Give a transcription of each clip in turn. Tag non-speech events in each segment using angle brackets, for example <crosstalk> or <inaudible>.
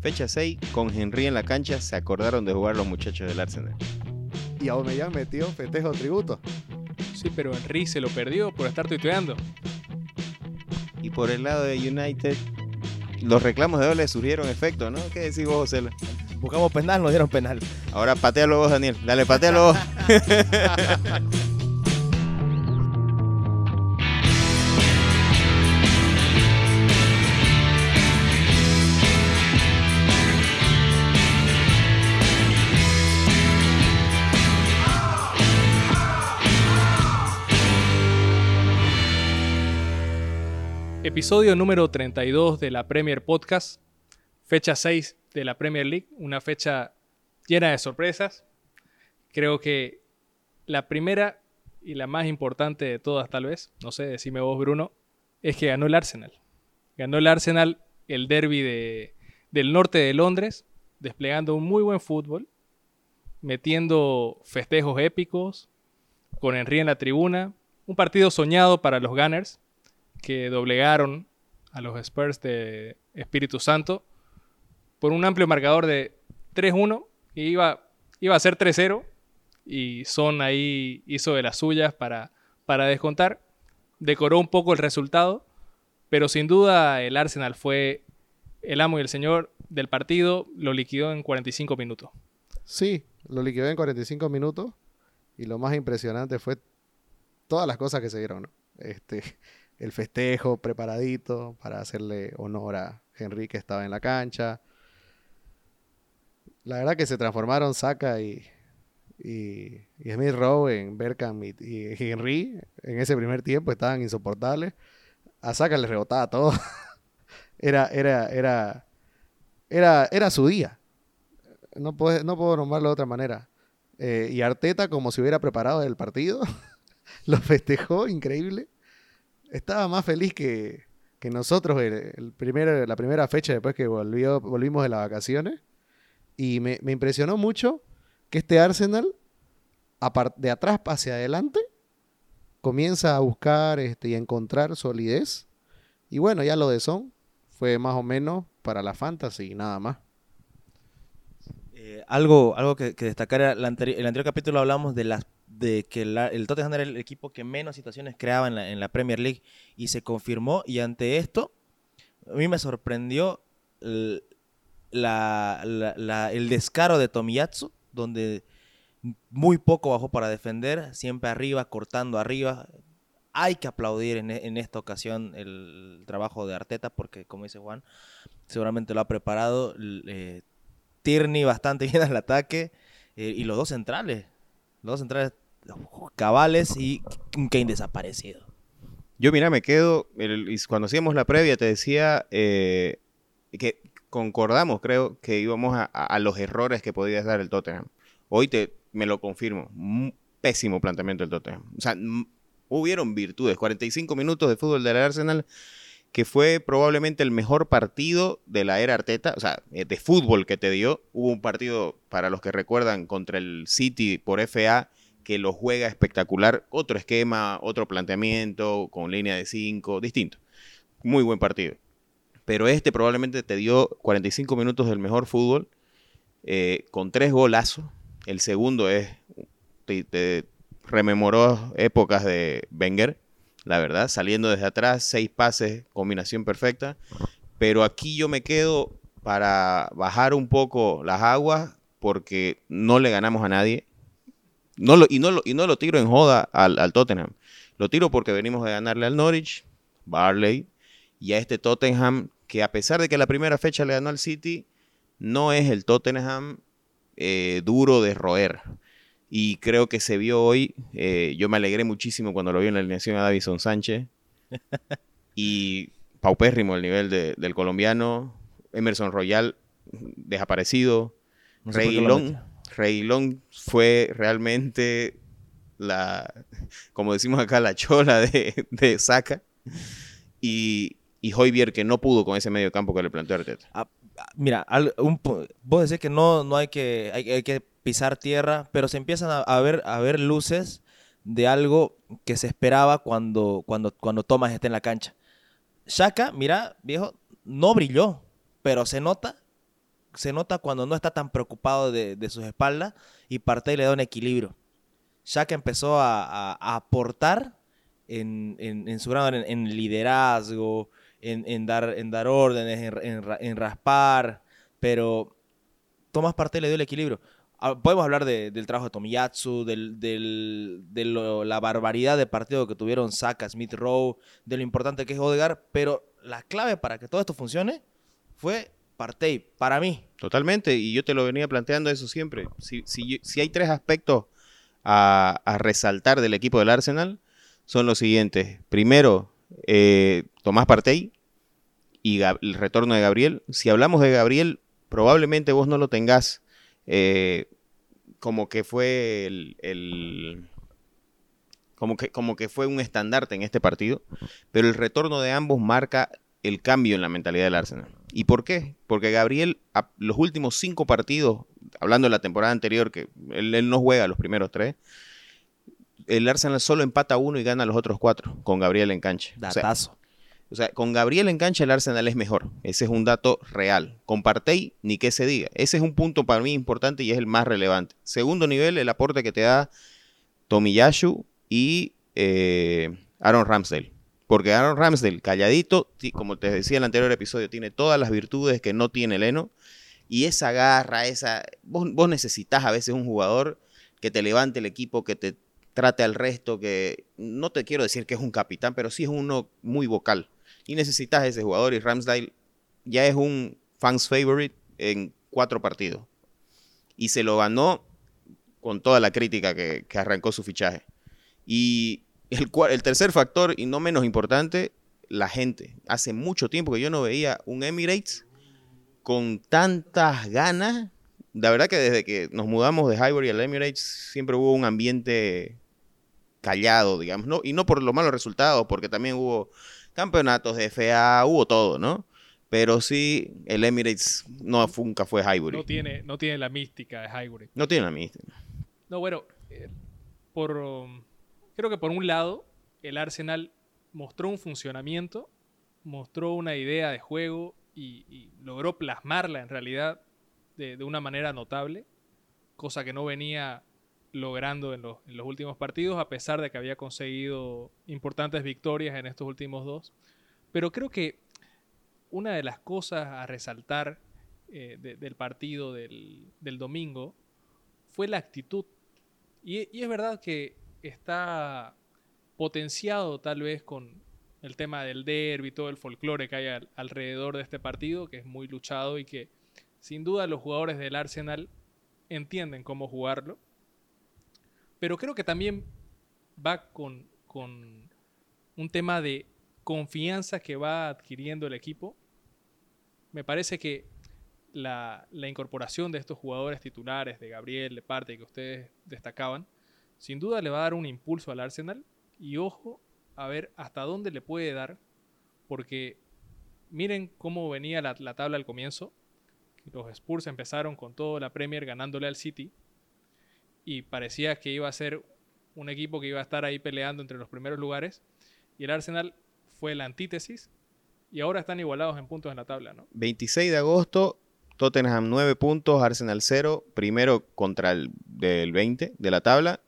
Fecha 6, con Henry en la cancha, se acordaron de jugar los muchachos del Arsenal. Y Aubameyang metió festejo tributo. Sí, pero Henry se lo perdió por estar tuiteando. Y por el lado de United, los reclamos de doble surgieron efecto, ¿no? ¿Qué decís vos, José? Buscamos penal, nos dieron penal. Ahora patealo vos, Daniel. Dale, patealo vos. <laughs> Episodio número 32 de la Premier Podcast, fecha 6 de la Premier League, una fecha llena de sorpresas. Creo que la primera y la más importante de todas tal vez, no sé, decime vos Bruno, es que ganó el Arsenal. Ganó el Arsenal el derby de, del norte de Londres, desplegando un muy buen fútbol, metiendo festejos épicos, con Henry en la tribuna, un partido soñado para los Gunners, que doblegaron a los Spurs de Espíritu Santo por un amplio marcador de 3-1 y iba, iba a ser 3-0 y Son ahí hizo de las suyas para, para descontar. Decoró un poco el resultado, pero sin duda el Arsenal fue el amo y el señor del partido, lo liquidó en 45 minutos. Sí, lo liquidó en 45 minutos y lo más impresionante fue todas las cosas que se dieron. Este, el festejo preparadito para hacerle honor a Henry que estaba en la cancha. La verdad que se transformaron Saka y, y, Smith Rowe en Berkham y, y, Henry en ese primer tiempo estaban insoportables. A Saka le rebotaba todo. <laughs> era, era, era, era, era su día. No puedo, no puedo nombrarlo de otra manera. Eh, y Arteta, como si hubiera preparado el partido, <laughs> lo festejó increíble estaba más feliz que, nosotros el, la primera fecha después que volvió, volvimos de las vacaciones. Y me, impresionó mucho que este Arsenal, de atrás hacia adelante, comienza a buscar este, y encontrar solidez. Y bueno, ya lo de Son fue más o menos para la fantasy nada más. Eh, algo, algo que, destacar, el anterior capítulo hablamos de las de que el Tottenham era el equipo que menos situaciones creaba en la, Premier League y se confirmó. Y ante esto, a mí me sorprendió el, el descaro de Tomiyasu, donde muy poco bajó para defender, siempre arriba, cortando arriba. Hay que aplaudir en, esta ocasión el trabajo de Arteta, porque como dice Juan, seguramente lo ha preparado. Eh, Tierney bastante <laughs> bien al ataque. Eh, y los dos centrales. Los dos centrales cabales y Kane desaparecido. Yo, mira, me quedo. cuando hacíamos la previa, te decía eh, que concordamos, creo, que íbamos a, los errores que podía dar el Tottenham. Hoy te, me lo confirmo. Pésimo planteamiento del Tottenham. O sea, hubieron virtudes. 45 minutos de fútbol del Arsenal, que fue probablemente el mejor partido de la era Arteta. O sea, eh, de fútbol que te dio. Hubo un partido, para los que recuerdan, contra el City por FA que lo juega espectacular. Otro esquema, otro planteamiento, con línea de 5, distinto. Muy buen partido. Pero este probablemente te dio 45 minutos del mejor fútbol, eh, con tres golazos. El segundo es, te, rememoró épocas de Wenger, la verdad, saliendo desde atrás, seis pases, combinación perfecta. Pero aquí yo me quedo para bajar un poco las aguas porque no le ganamos a nadie no lo, y, no lo, y no lo tiro en joda al, Tottenham. Lo tiro porque venimos de ganarle al Norwich, Barley, y a este Tottenham que a pesar de que la primera fecha le ganó al City, no es el Tottenham eh, duro de roer. Y creo que se vio hoy, eh, yo me alegré muchísimo cuando lo vi en la alineación a Davison Sánchez. <laughs> y paupérrimo el nivel del colombiano. Emerson Royal desaparecido. No Reguilón fue realmente la, como decimos acá, la chola de, de Saca. Y, y Hoybier que no pudo con ese medio campo que le planteó Arteta. Ah, mira, un, vos decís que no, no hay, que, hay, que pisar tierra, pero se empiezan a, ver, a ver luces de algo que se esperaba cuando, cuando, cuando Thomas esté en la cancha. Shaka, mira, viejo, no brilló, pero se nota se nota cuando no está tan preocupado de, de sus espaldas y Partey le da un equilibrio. Shaq empezó a, a- aportar en, en- su grado, en, liderazgo, en, dar, en dar órdenes, en, en ra- en raspar, pero Tomás Partey le dio el equilibrio. Ah, Podemos hablar de- del trabajo de Tomiyasu, del, del- de la barbaridad de partido que tuvieron Saka, Smith Rowe, de lo importante que es Odegaard, pero la clave para que todo esto funcione fue Partey, para mí. Totalmente, y yo te lo venía planteando eso siempre. Si, si, si hay tres aspectos a, resaltar del equipo del Arsenal, son los siguientes. Primero, eh, Tomás Partey y el retorno de Gabriel. Si hablamos de Gabriel, probablemente vos no lo tengas eh, como que fue el- como que, como que fue un estandarte en este partido, pero el retorno de ambos marca el cambio en la mentalidad del Arsenal. ¿Y por qué? Porque Gabriel, a- los últimos cinco partidos, hablando de la temporada anterior, que él, él no juega los primeros tres, el Arsenal solo empata uno y gana los otros cuatro, con Gabriel en cancha. O sea, Datazo. o sea, con Gabriel en cancha el Arsenal es mejor. Ese es un dato real. Con Partey, ni que se diga. Ese es un punto para mí importante y es el más relevante. Segundo nivel, el aporte que te da Tomiyasu y eh, Aaron Ramsdale. Porque Aaron Ramsdale, calladito, como te decía en el anterior episodio, tiene todas las virtudes que no tiene Leno. Y esa garra, esa... Vos, necesitas a veces un jugador que te levante el equipo, que te trate al resto, que no te quiero decir que es un capitán, pero sí es uno muy vocal. Y necesitas ese jugador y Ramsdale ya es un fans favorite en cuatro partidos. Y se lo ganó con toda la crítica que arrancó su fichaje. Y el, tercer factor, y no menos importante, la gente. Hace mucho tiempo que yo no veía un Emirates con tantas ganas. La verdad que desde que nos mudamos de Highbury al Emirates siempre hubo un ambiente callado, digamos, ¿no? Y no por los malos resultados, porque también hubo campeonatos de FA, hubo todo, ¿no? Pero sí, el Emirates no, nunca fue Highbury. No tiene, no tiene la mística de Highbury. No tiene la mística. No, bueno, eh, por, um, creo que por un lado, el Arsenal mostró un funcionamiento, mostró una idea de juego y, logró plasmarla en realidad de, de una manera notable, cosa que no venía logrando en los, en los últimos partidos, a pesar de que había conseguido importantes victorias en estos últimos dos. Pero creo que una de las cosas a resaltar eh, de- del partido del, del domingo fue la actitud. Y es verdad que está potenciado tal vez con el tema del derby, todo el folclore que hay al- alrededor de este partido, que es muy luchado y que sin duda los jugadores del Arsenal entienden cómo jugarlo. Pero creo que también va con, con un tema de confianza que va adquiriendo el equipo. Me parece que la, la incorporación de estos jugadores titulares, de Gabriel, de parte que ustedes destacaban, sin duda le va a dar un impulso al Arsenal. Y ojo a ver hasta dónde le puede dar, porque miren cómo venía la, la tabla al comienzo. Los Spurs empezaron con toda la Premier ganándole al City y parecía que iba a ser un equipo que iba a estar ahí peleando entre los primeros lugares. Y el Arsenal fue la antítesis y ahora están igualados en puntos en la tabla, ¿no? 26 de agosto, Tottenham 9 puntos, Arsenal 0, primero contra el del 20 de la tabla.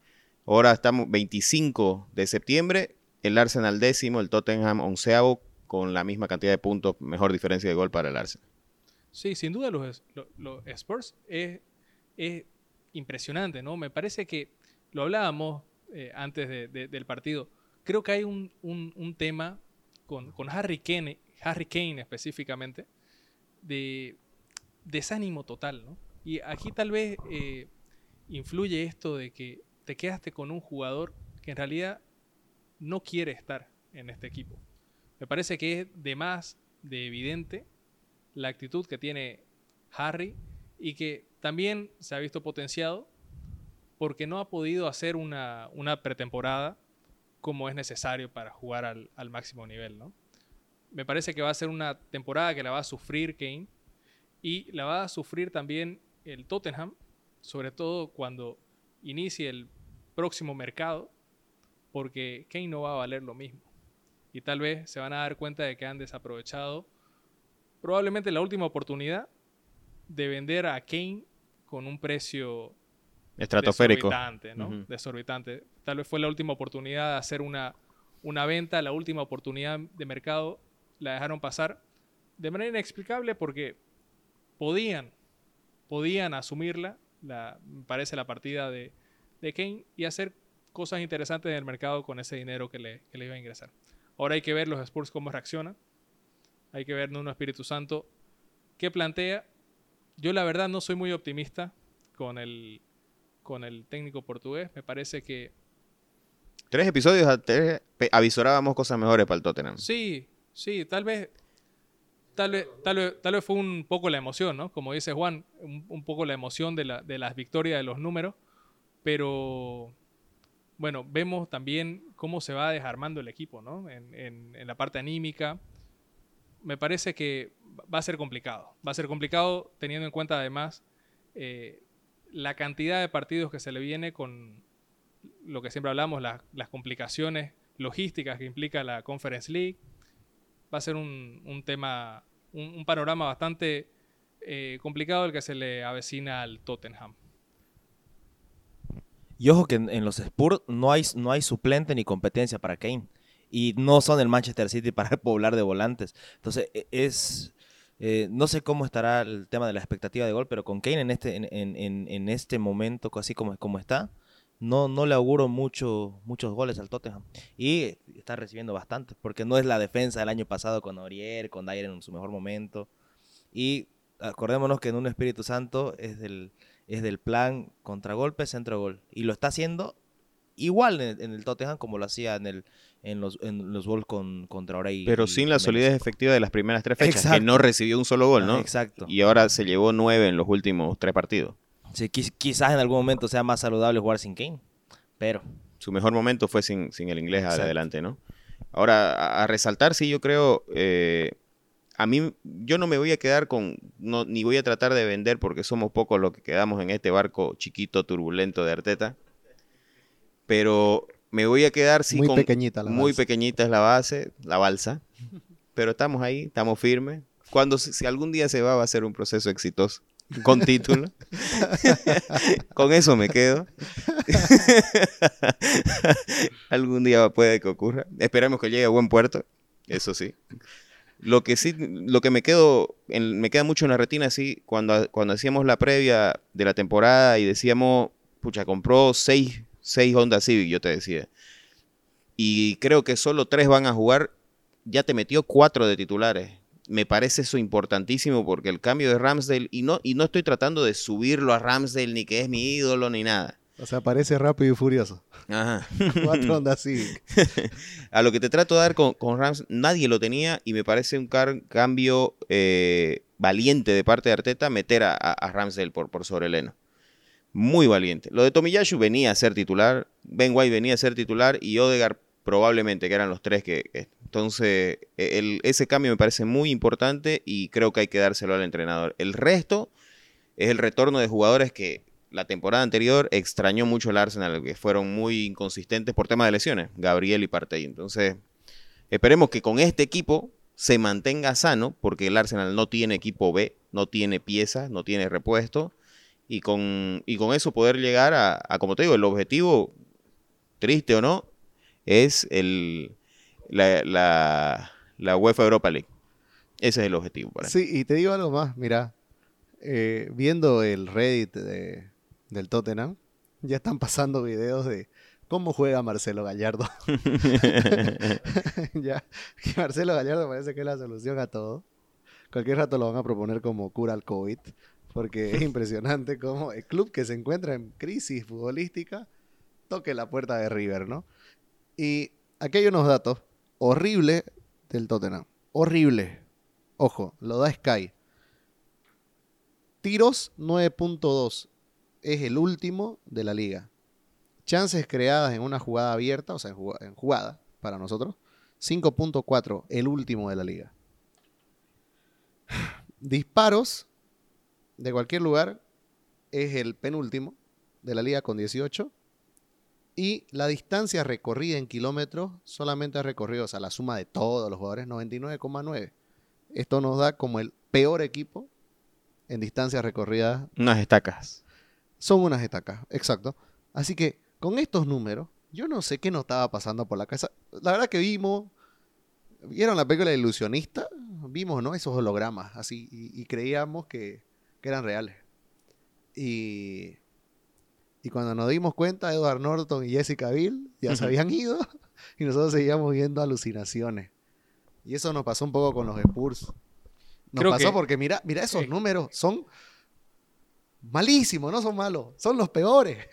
Ahora estamos 25 de septiembre, el Arsenal décimo, el Tottenham onceavo con la misma cantidad de puntos, mejor diferencia de gol para el Arsenal. Sí, sin duda los, Spurs es, es impresionante, ¿no? Me parece que lo hablábamos eh, antes de- de- del partido. Creo que hay un, un- un tema con, con Harry, Kane, Harry Kane específicamente de desánimo total, ¿no? Y aquí tal vez eh, influye esto de que te quedaste con un jugador que en realidad no quiere estar en este equipo. Me parece que es de más de evidente la actitud que tiene Harry y que también se ha visto potenciado porque no ha podido hacer una, una pretemporada como es necesario para jugar al, al máximo nivel, ¿no? Me parece que va a ser una temporada que la va a sufrir Kane y la va a sufrir también el Tottenham, sobre todo cuando inicie el próximo mercado, porque Kane no va a valer lo mismo. Y tal vez se van a dar cuenta de que han desaprovechado probablemente la última oportunidad de vender a Kane con un precio Estratosférico. desorbitante, ¿no? Desorbitante. Tal vez fue la última oportunidad de hacer una, una venta, la última oportunidad de mercado, la dejaron pasar de manera inexplicable porque podían, podían asumirla, la, me parece la partida de, de Kane, y hacer cosas interesantes en el mercado con ese dinero que le, que le iba a ingresar. Ahora hay que ver los Spurs cómo reaccionan. Hay que ver Nuno Espíritu Santo qué plantea. Yo la verdad no soy muy optimista con el, con el técnico portugués. Me parece que Tres episodios avisorábamos cosas mejores para el Tottenham. sí, sí, tal vez, tal vez, tal vez, tal vez fue un poco la emoción, ¿no? Como dice Juan, un, un poco la emoción de, la, de las victorias de los números, pero bueno, vemos también cómo se va desarmando el equipo, ¿no? En, en- la parte anímica. Me parece que va a ser complicado. Va a ser complicado teniendo en cuenta además eh, la cantidad de partidos que se le viene con lo que siempre hablamos, la- las complicaciones logísticas que implica la Conference League. Va a ser un, un tema, un, panorama bastante eh, complicado el que se le avecina al Tottenham. Y ojo que en, los Spurs no hay, no hay suplente ni competencia para Kane. Y no son el Manchester City <laughs> para poblar de volantes. Entonces, e- es. eh, no sé cómo estará el tema de la expectativa de gol, pero con Kane en este, en- en- en este momento, así como, como está, no, no le auguro mucho, muchos goles al Tottenham. Y está recibiendo bastante, porque no es la defensa del año pasado con Aurier, con Dyer en su mejor momento. Y acordémonos que en un Espíritu Santo es del, es del plan contragolpe, centro-gol. Y lo está haciendo igual en, en el Tottenham como lo hacía en, el, en los, en los Wolves con, contra Orey. Pero sin la solidez efectiva de las primeras tres fechas, que no recibió un solo gol, ¿no? Exacto. Y ahora se llevó nueve en los últimos tres partidos. Sí, quizás en algún momento sea más saludable jugar sin Kane. Pero Su mejor momento fue sin, sin el inglés Exacto. adelante, ¿no? Ahora, a, a resaltar, sí, yo creo, eh, a mí, yo no me voy a quedar con, no, ni voy a tratar de vender porque somos pocos los que quedamos en este barco chiquito, turbulento de Arteta, pero me voy a quedar, sí, Muy con, pequeñita la muy balsa. pequeñita es la base, la balsa, pero estamos ahí, estamos firmes. Cuando, si algún día se va, va a ser un proceso exitoso, con título. <laughs> con eso me quedo. <laughs> algún día puede que ocurra. Esperemos que llegue a buen puerto, eso sí. Lo que sí, lo que me quedo, en- me queda mucho en la retina, sí, cuando, cuando hacíamos la previa de la temporada y decíamos, pucha, compró seis, seis Honda Civic, yo te decía. Y creo que solo tres van a jugar, ya te metió cuatro de titulares. Me parece eso importantísimo porque el cambio de Ramsdale, y no, y no estoy tratando de subirlo a Ramsdale ni que es mi ídolo ni nada. O sea, parece rápido y furioso. Ajá. <laughs> Cuatro Honda Civic. <laughs> A lo que te trato de dar con, con Rams, nadie lo tenía y me parece un cambio eh, valiente de parte de Arteta meter a, a, a Ramsdale por, por sobre Leno. Muy valiente. Lo de Tomiyasu venía a ser titular, Ben White venía a ser titular y Odegaard probablemente, que eran los tres que... que- entonces, e- ese cambio me parece muy importante y creo que hay que dárselo al entrenador. El resto es el retorno de jugadores que la temporada anterior extrañó mucho el Arsenal, que fueron muy inconsistentes por tema de lesiones, Gabriel y Partey. Entonces, esperemos que con este equipo se mantenga sano, porque el Arsenal no tiene equipo B, no tiene piezas, no tiene repuesto, y con, y con eso poder llegar a, como te digo, el objetivo, triste o no, es el, la, la, la UEFA Europa League. Ese es el objetivo para. Sí, y te digo algo más, mira, eh, viendo el Reddit de- del Tottenham, ya están pasando videos de cómo juega Marcelo Gallardo. <laughs> <laughs> ya, que Marcelo Gallardo parece que es la solución a todo. Cualquier rato lo van a proponer como cura al COVID, porque es <laughs> impresionante cómo el club que se encuentra en crisis futbolística toque la puerta de River, ¿no? Y aquí hay unos datos horribles del Tottenham. Horrible. Ojo, lo da Sky. Tiros 9.2 es el último de la liga. Chances creadas en una jugada abierta, o sea, en jugada para nosotros, 5.4, el último de la liga. Disparos de cualquier lugar es el penúltimo de la liga con 18. Y la distancia recorrida en kilómetros solamente ha recorrido, o sea, la suma de todos los jugadores, 99,9. Esto nos da como el peor equipo en distancias recorridas Unas estacas. son unas estacas, exacto. Así que con estos números, yo no sé qué nos estaba pasando por la cabeza. La verdad que vimos, vieron la película de Ilusionista, vimos, ¿no? Esos hologramas, así, y, y creíamos que, que eran reales. Y, y cuando nos dimos cuenta, Edward Norton y Jessica Biel ya se habían ido <laughs> y nosotros seguíamos viendo alucinaciones. Y eso nos pasó un poco con los Spurs. Nos Creo pasó que- porque mira, mira esos números, son malísimos, no son malos, son los peores.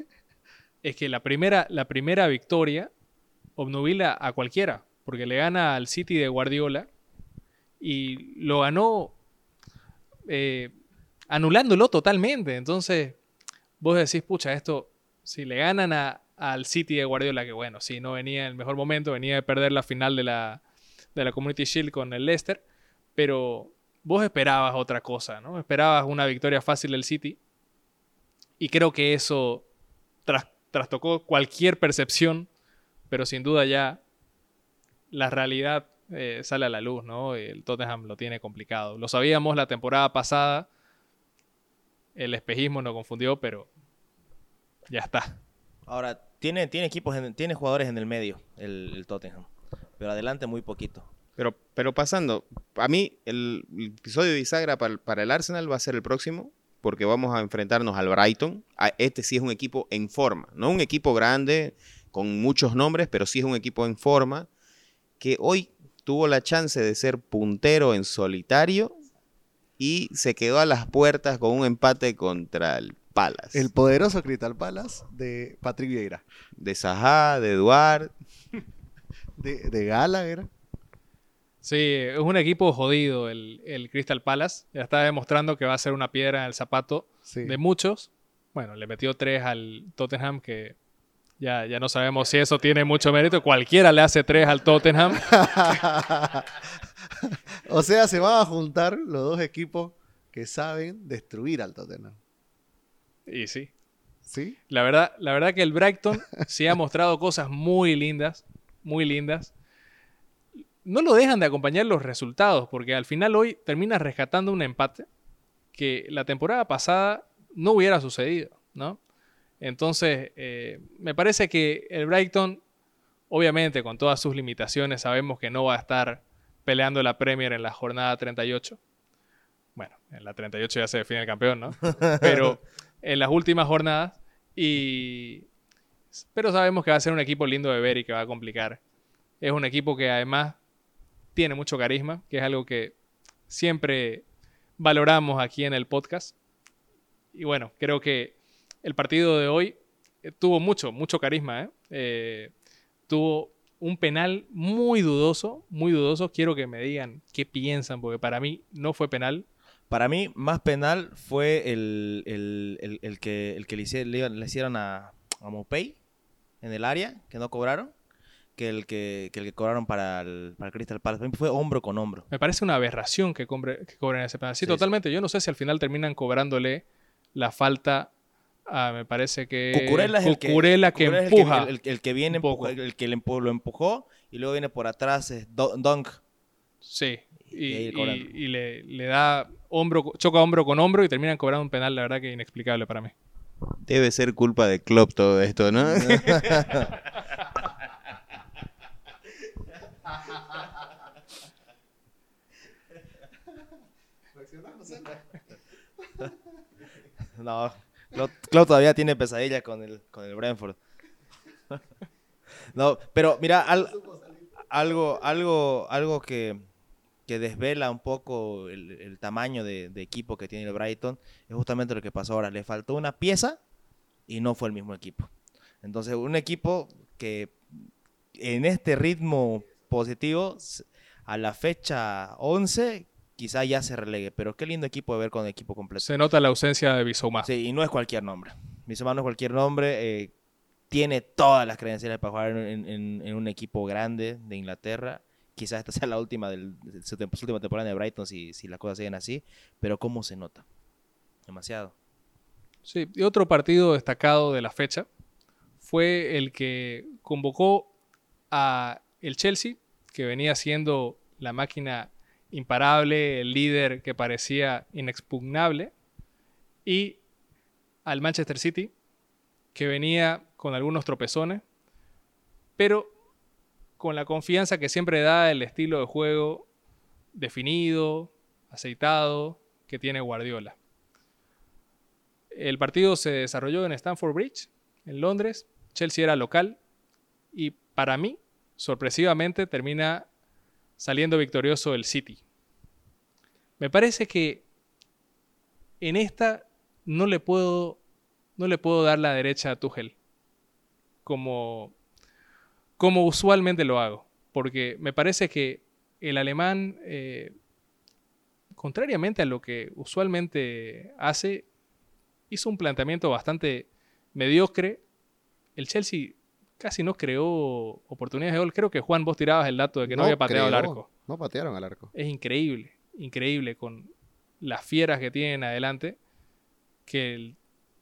Es que la primera, la primera victoria obnubila a cualquiera, porque le gana al City de Guardiola y lo ganó eh, anulándolo totalmente. Entonces, vos decís, pucha, esto, si le ganan a- al City de Guardiola, que bueno, sí, no venía en el mejor momento, venía de perder la final de la, de la Community Shield con el Leicester, pero vos esperabas otra cosa, ¿no? Esperabas una victoria fácil del City y creo que eso tras- trastocó cualquier percepción, pero sin duda ya la realidad eh, sale a la luz, ¿no? El Tottenham lo tiene complicado. Lo sabíamos la temporada pasada, el espejismo nos confundió, pero ya está. Ahora, tiene, tiene equipos, en- tiene jugadores en el medio, el, el Tottenham. Pero adelante muy poquito. Pero, pero pasando, a mí el, el episodio de bisagra para, el- para el Arsenal va a ser el próximo, porque vamos a enfrentarnos al Brighton. A- Este sí es un equipo en forma, no un equipo grande con muchos nombres, pero sí es un equipo en forma que hoy tuvo la chance de ser puntero en solitario y se quedó a las puertas con un empate contra el Palace. El poderoso Crystal Palace de Patrick Vieira. De Sajá, de Eduard. <laughs> De, de Gallagher. Sí, es un equipo jodido el, el Crystal Palace. Ya está demostrando que va a ser una piedra en el zapato Sí. de muchos. Bueno, le metió tres al Tottenham que ya, ya no sabemos si eso tiene mucho mérito. Cualquiera le hace tres al Tottenham. <laughs> <laughs> o sea, se van a juntar los dos equipos que saben destruir al Tottenham. Y sí, ¿Sí? La verdad, la verdad que el Brighton sí ha mostrado cosas muy lindas, muy lindas. No lo dejan de acompañar los resultados, porque al final hoy termina rescatando un empate que la temporada pasada no hubiera sucedido, ¿no? Entonces, eh, me parece que el Brighton, obviamente con todas sus limitaciones, sabemos que no va a estar peleando la Premier en la jornada 38. Bueno, en la 38 ya se define el campeón, ¿no? <laughs> Pero en las últimas jornadas. Y. Pero sabemos que va a ser un equipo lindo de ver y que va a complicar. Es un equipo que además tiene mucho carisma, que es algo que siempre valoramos aquí en el podcast. Y bueno, creo que el partido de hoy eh, tuvo mucho, mucho carisma. ¿eh? Eh, tuvo un penal muy dudoso, muy dudoso. Quiero que me digan qué piensan, porque para mí no fue penal. Para mí, más penal fue el, el- el- el que, el que le, hicieron a, a Mopey en el área, que no cobraron, que el que, que el que cobraron para el, para Crystal Palace. Para mí fue hombro con hombro. Me parece una aberración que, cobre- que cobren ese penal. Sí, Sí, totalmente. Yo no sé si al final terminan cobrándole la falta a, me parece que... Cucurella es el que, Cucurella que Cucurella es el empuja. el, el que viene empuja- el que lo empujó y luego viene por atrás es Dunk. Sí. Y, Y y- y le, le da hombro, choca hombro con hombro y terminan cobrando un penal, la verdad que inexplicable para mí. Debe ser culpa de Klopp todo esto, ¿no? <laughs> No, Klopp, Klopp todavía tiene pesadillas con el, con el Brentford. No, pero mira, al- algo, algo, algo que, que desvela un poco el, el tamaño de, de equipo que tiene el Brighton es justamente lo que pasó ahora. Le faltó una pieza y no fue el mismo equipo. Entonces, un equipo que en este ritmo positivo, a la fecha 11, quizá ya se relegue. Pero qué lindo equipo de ver con equipo completo. Se nota la ausencia de Bissouma. Sí, y no es cualquier nombre. Bissouma no es cualquier nombre. eh, tiene todas las credenciales para jugar en, en- en un equipo grande de Inglaterra. Quizás esta sea la última del- de su, tem- su última temporada de Brighton si, si las cosas siguen así. Pero ¿cómo se nota? Demasiado. Sí, y otro partido destacado de la fecha fue el que convocó a el Chelsea, que venía siendo la máquina imparable, el líder que parecía inexpugnable, y al Manchester City, que venía con algunos tropezones, pero con la confianza que siempre da el estilo de juego definido, aceitado, que tiene Guardiola. El partido se desarrolló en Stamford Bridge, en Londres. Chelsea era local y para mí, sorpresivamente, termina saliendo victorioso el City. Me parece que en esta no le puedo, no le puedo dar la derecha a Tuchel como, como usualmente lo hago, porque me parece que el alemán, eh, contrariamente a lo que usualmente hace, hizo un planteamiento bastante mediocre. El Chelsea casi no creó oportunidades de gol. Creo que Juan, vos tirabas el dato de que no, había pateado el creó, arco. No patearon al arco. Es increíble, increíble con las fieras que tienen adelante, que el,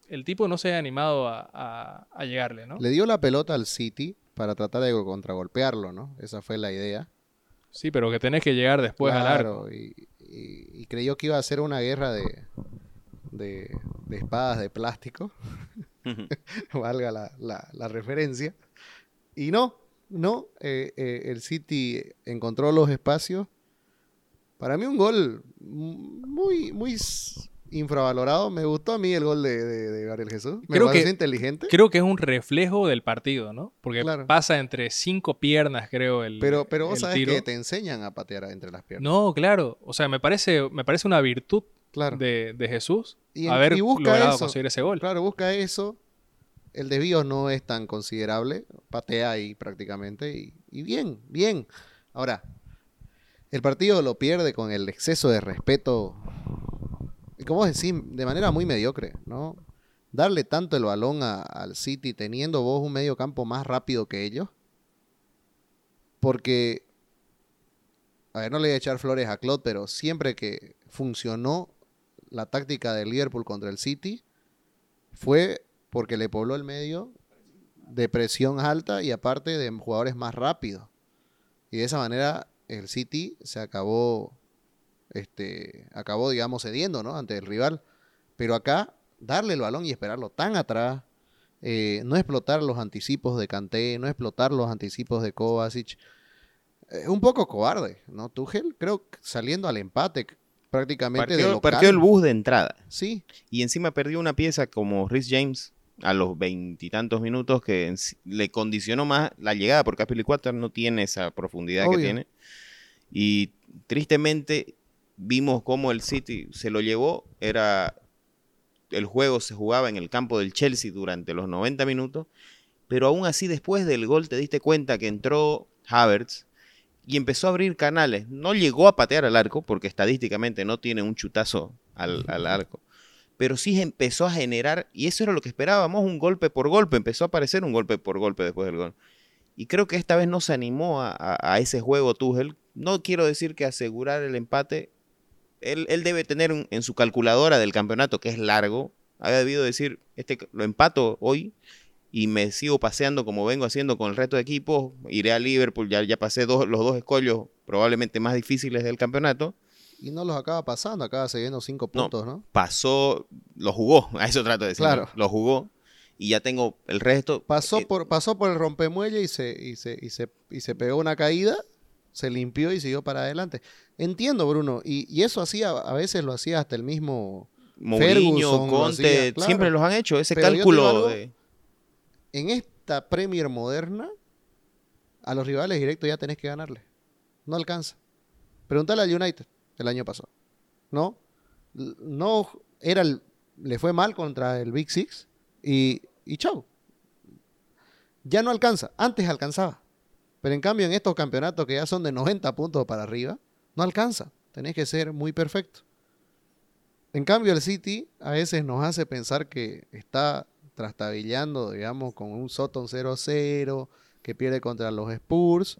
el tipo no se haya animado a, a- a llegarle, ¿no? Le dio la pelota al City para tratar de contragolpearlo, ¿no? Esa fue la idea. Sí, pero que tenés que llegar después al arco. Y, y- y creyó que iba a ser una guerra de, de, de espadas de plástico, <laughs> valga la, la- la referencia. Y no, no, eh, eh, el City encontró los espacios. Para mí un gol muy, muy infravalorado. Me gustó a mí el gol de, de- de Gabriel Jesús. Me Creo pareció que- inteligente. Creo que es un reflejo del partido, ¿no? Porque Claro. pasa entre cinco piernas, creo, el Pero, pero vos sabes tiro. que te enseñan a patear entre las piernas. No, claro. O sea, me parece, me parece una virtud claro. de, de Jesús Y- haber y busca logrado eso. conseguir ese gol. Claro, busca eso. El desvío no es tan considerable. Patea ahí prácticamente. Y, bien, bien. Ahora, el partido lo pierde con el exceso de respeto. Como decís, de manera muy mediocre, ¿no? Darle tanto el balón al City teniendo vos un medio campo más rápido que ellos. Porque, a ver, no le voy a echar flores a Claude, pero siempre que funcionó la táctica del Liverpool contra el City fue porque le pobló el medio de presión alta y aparte de jugadores más rápidos. Y de esa manera el City se acabó, este, acabó, digamos, cediendo, ¿no? Ante el rival. Pero acá, darle el balón y esperarlo tan atrás, eh, no explotar los anticipos de Kanté, no explotar los anticipos de Kovacic, eh, un poco cobarde, ¿no? Tuchel, creo que saliendo al empate prácticamente de Partió, local. partió el bus de entrada. Sí, Y encima perdió una pieza como Rhys James a los veintitantos minutos que le condicionó más la llegada, porque Aspilicueta no tiene esa profundidad que tiene. Y tristemente vimos cómo el City se lo llevó. Era el juego se jugaba en el campo del Chelsea durante los 90 minutos, pero aún así después del gol te diste cuenta que entró Havertz y empezó a abrir canales. No llegó a patear al arco, porque estadísticamente no tiene un chutazo al, al arco. Pero sí empezó a generar, y eso era lo que esperábamos, un golpe por golpe. Empezó a aparecer un golpe por golpe después del gol. Y creo que esta vez no se animó a, ese juego Tuchel. No quiero decir que asegurar el empate. Él, él debe tener en su calculadora del campeonato, que es largo, había debido decir, este lo empato hoy y me sigo paseando como vengo haciendo con el resto de equipos. Iré a Liverpool, ya, ya pasé dos- los dos escollos probablemente más difíciles del campeonato. Y no los acaba pasando, acaba siguiendo cinco puntos, ¿no? Pasó, lo jugó, <laughs> a eso trato de decir. Claro. Lo jugó y ya tengo el resto. Pasó Eh, por, pasó por el rompemuelle y se, y, se, y, se, y se pegó una caída, se limpió y siguió para adelante. Entiendo, Bruno, y, y eso hacía, a veces lo hacía hasta el mismo... Mourinho, lo Conte, hacía, claro. siempre los han hecho, ese Pero cálculo algo, de... En esta Premier moderna, a los rivales directos ya tenés que ganarle. No alcanza. Pregúntale al United el año pasado. ¿No? No era el- le fue mal contra el Big Six y, y chau. Ya no alcanza. Antes alcanzaba. Pero en cambio en estos campeonatos que ya son de 90 puntos para arriba, no alcanza. Tenés que ser muy perfecto. En cambio el City a veces nos hace pensar que está trastabillando, digamos, con un Soton 0-0, que pierde contra los Spurs,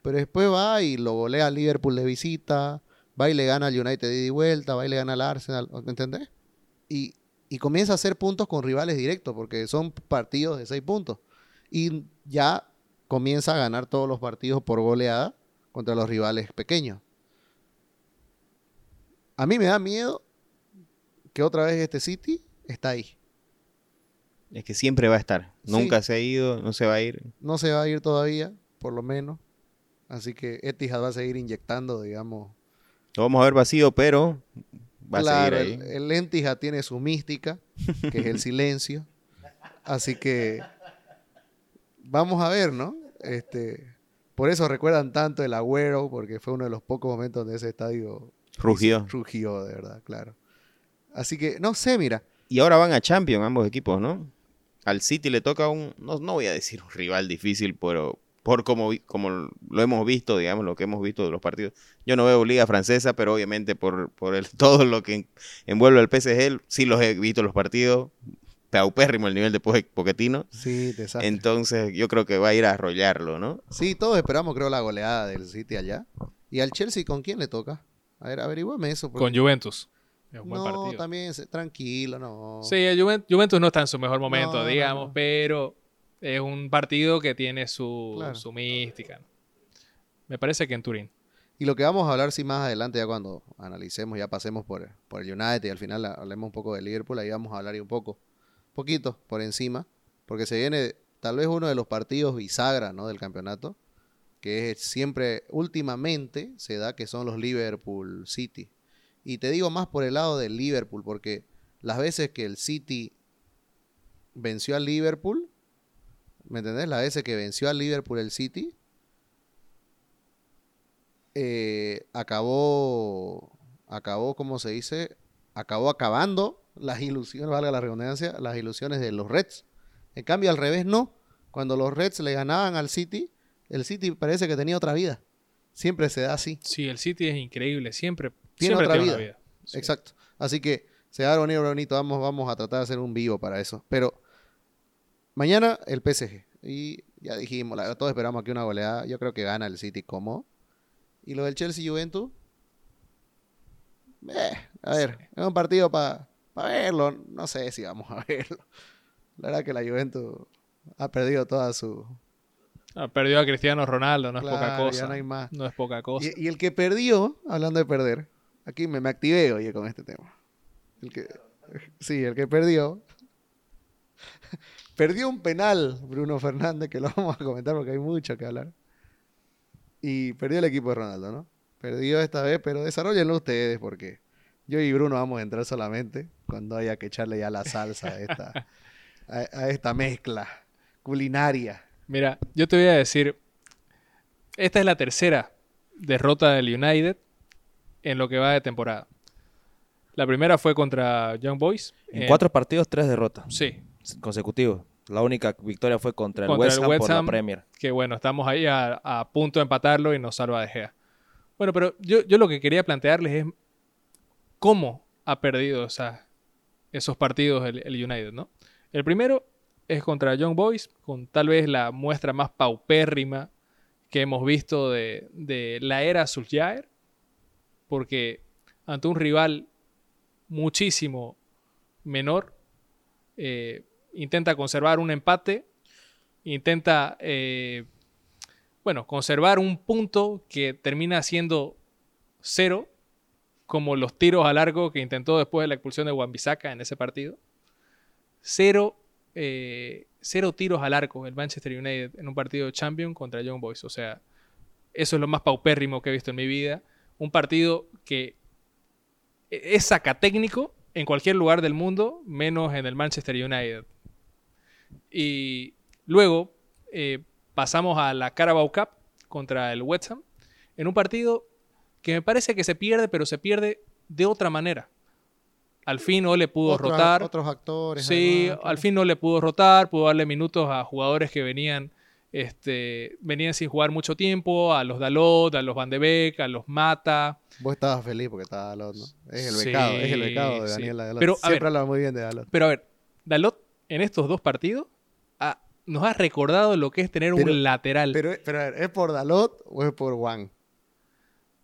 pero después va y lo golea al Liverpool de visita, va y le gana al United de vuelta, va y le gana al Arsenal, ¿me entendés? Y, y comienza a hacer puntos con rivales directos, porque son partidos de seis puntos. Y ya comienza a ganar todos los partidos por goleada contra los rivales pequeños. A mí me da miedo que otra vez este City está ahí. Es que siempre va a estar. Sí. Nunca se ha ido, no se va a ir. No se va a ir todavía, por lo menos. Así que Etihad va a seguir inyectando, digamos. Lo vamos a ver vacío, pero va claro, a el, seguir ahí. el Etihad tiene su mística, que es el <laughs> silencio. Así que vamos a ver, ¿no? Este, por eso recuerdan tanto el Agüero, porque fue uno de los pocos momentos donde ese estadio Rugió. rugió, de verdad, claro. Así que, no sé, mira. Y ahora van a Champions ambos equipos, ¿no? Al City le toca un, no, no voy a decir un rival difícil, pero por como, como lo hemos visto, digamos, lo que hemos visto de los partidos. Yo no veo liga francesa, pero obviamente por, por el, <laughs> todo lo que en- envuelve al PSG, sí los he visto los partidos. Paupérrimo el nivel de Pochettino. Sí, desastre. Entonces yo creo que va a ir a arrollarlo, ¿no? Sí, todos esperamos, creo, la goleada del City allá. ¿Y al Chelsea con quién le toca? A ver, averiguame eso. porque- Con Juventus. Es un buen no, partido. también, tranquilo, no. Sí, el Juventus no está en su mejor momento, No, no, digamos, no. pero es un partido que tiene su, Claro. su mística. Me parece que en Turín. Y lo que vamos a hablar, sí, más adelante, ya cuando analicemos, ya pasemos por, por el United y al final hablemos un poco de Liverpool, ahí vamos a hablar y un poco, poquito, por encima, porque se viene tal vez uno de los partidos bisagra, ¿no? Del campeonato, que es siempre, últimamente, se da que son los Liverpool City. Y te digo más por el lado del Liverpool, porque las veces que el City venció al Liverpool, ¿me entendés? Las veces que venció al Liverpool el City, eh, acabó, acabó, ¿cómo se dice? Acabó acabando las ilusiones, valga la redundancia, las ilusiones de los Reds. En cambio, al revés, no. Cuando los Reds le ganaban al City, el City parece que tenía otra vida. Siempre se da así. Sí, el City es increíble, siempre Tiene siempre otra vida. Sí. Exacto. Así que se va a bonito, bonito. Vamos, vamos a tratar de hacer un vivo para eso. Pero mañana el PSG. Y ya dijimos, la todos esperamos aquí una goleada. Yo creo que gana el City cómodo. Y lo del Chelsea Juventus. eh, a ver, es un partido para verlo. No sé si vamos a <laughs> verlo. La verdad que la Juventus ha perdido toda su. Ah, perdió a Cristiano Ronaldo, no es poca ya cosa. no hay más. No es poca cosa. Y, y el que perdió, hablando de perder, aquí me, me activé, oye, con este tema. El que, sí, el que perdió. Perdió un penal, Bruno Fernández, que lo <laughs> vamos a comentar porque hay mucho que hablar. Y perdió el equipo de Ronaldo, ¿no? Perdió esta vez, pero desarrollenlo ustedes porque yo y Bruno vamos a entrar solamente cuando haya que echarle ya la salsa a esta, a, a esta mezcla culinaria. Mira, yo te voy a decir, esta es la tercera derrota del United en lo que va de temporada. La primera fue contra Young Boys. En eh, cuatro partidos, tres derrotas Sí, consecutivos. La única victoria fue contra el Contra West el Ham por la. Premier. que bueno, estamos ahí a, a punto de empatarlo y nos salva de Gea. Bueno, pero yo, yo lo que quería plantearles es cómo ha perdido esa- esos partidos el, el United, ¿no? El primero es contra Young Boys, con tal vez la muestra más paupérrima que hemos visto de, de la era Solskjaer, porque ante un rival muchísimo menor, eh, intenta conservar un empate, intenta, eh, bueno, conservar un punto que termina siendo cero, como los tiros a largo que intentó después de la expulsión de Wan-Bissaka en ese partido. Cero, eh, cero tiros al arco el Manchester United en un partido de Champions contra Young Boys. O sea, eso es lo más paupérrimo que he visto en mi vida. Un partido que es sacatécnico en cualquier lugar del mundo, menos en el Manchester United. Y luego eh, pasamos a la Carabao Cup contra el West Ham, en un partido que me parece que se pierde, pero se pierde de otra manera. Al fin no le pudo rotar. Otros actores. Sí, además, al fin no le pudo rotar, pudo darle minutos a jugadores que venían, este, venían sin jugar mucho tiempo, a los Dalot, a los Van de Beek, a los Mata. Vos estabas feliz porque estaba Dalot, ¿no? Es el Sí, becado, es el becado de sí. Daniel Dalot. Pero, a Siempre ver. habla muy bien de Dalot. Pero a ver, Dalot en estos dos partidos nos ha recordado lo que es tener Pero- un lateral. Pero, pero a ver, ¿es por Dalot o es por Juan?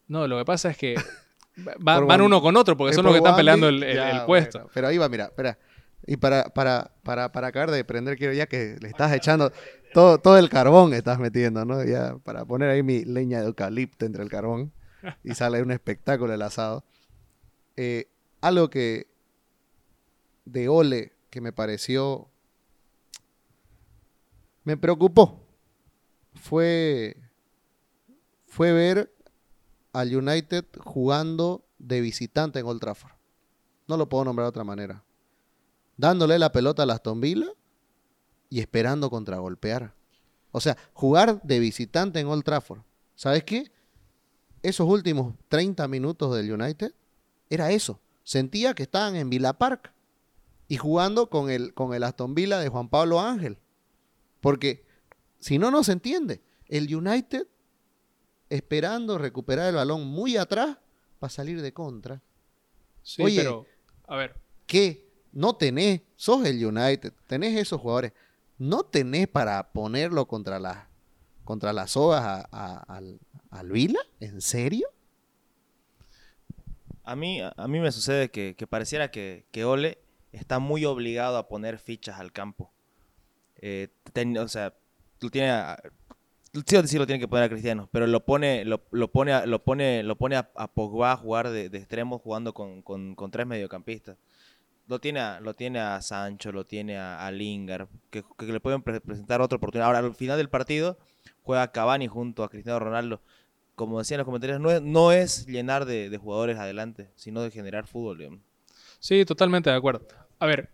no, lo que pasa es que <laughs> va- van uno con otro porque ¿Es son los que están peleando el, el- Ya, el puesto. bueno. Pero ahí va, mira, espera. Y para, para, para, para acabar de prender, quiero ya que le estás echando todo, todo el carbón, estás metiendo, ¿no? Ya para poner ahí mi leña de eucalipto entre el carbón y sale un espectáculo el asado. Eh, algo que de Ole que me pareció... Me preocupó. Fue, fue ver al United jugando de visitante en Old Trafford. No lo puedo nombrar de otra manera. Dándole la pelota a Aston Villa y esperando contragolpear. O sea, jugar de visitante en Old Trafford. ¿Sabes qué? Esos últimos 30 minutos del United era eso. Sentía que estaban en Villa Park y jugando con el, con el Aston Villa de Juan Pablo Ángel. Porque si no, no se entiende. El United esperando recuperar el balón muy atrás para salir de contra. Sí, Oye, pero, a ver, Que no tenés, sos el United, tenés esos jugadores, no tenés para ponerlo contra las contra las sogas a- a- al, al Vila, ¿en serio? A mí, a mí me sucede que, que pareciera que, que Ole está muy obligado a poner fichas al campo. Eh, ten- o sea, lo tiene a, sí o sí lo tiene que poner a Cristiano, pero lo pone, lo, lo pone, a, lo pone, lo pone a, a Pogba a jugar de, de extremo jugando con, con- con tres mediocampistas. Lo tiene, a, lo tiene a Sancho, lo tiene a, a Lingard, que, que le pueden pre- presentar otra oportunidad. Ahora, al final del partido, juega Cavani junto a Cristiano Ronaldo. Como decían los comentarios, no es, no es llenar de, de jugadores adelante, sino de generar fútbol. digamos. sí, totalmente de acuerdo. A ver,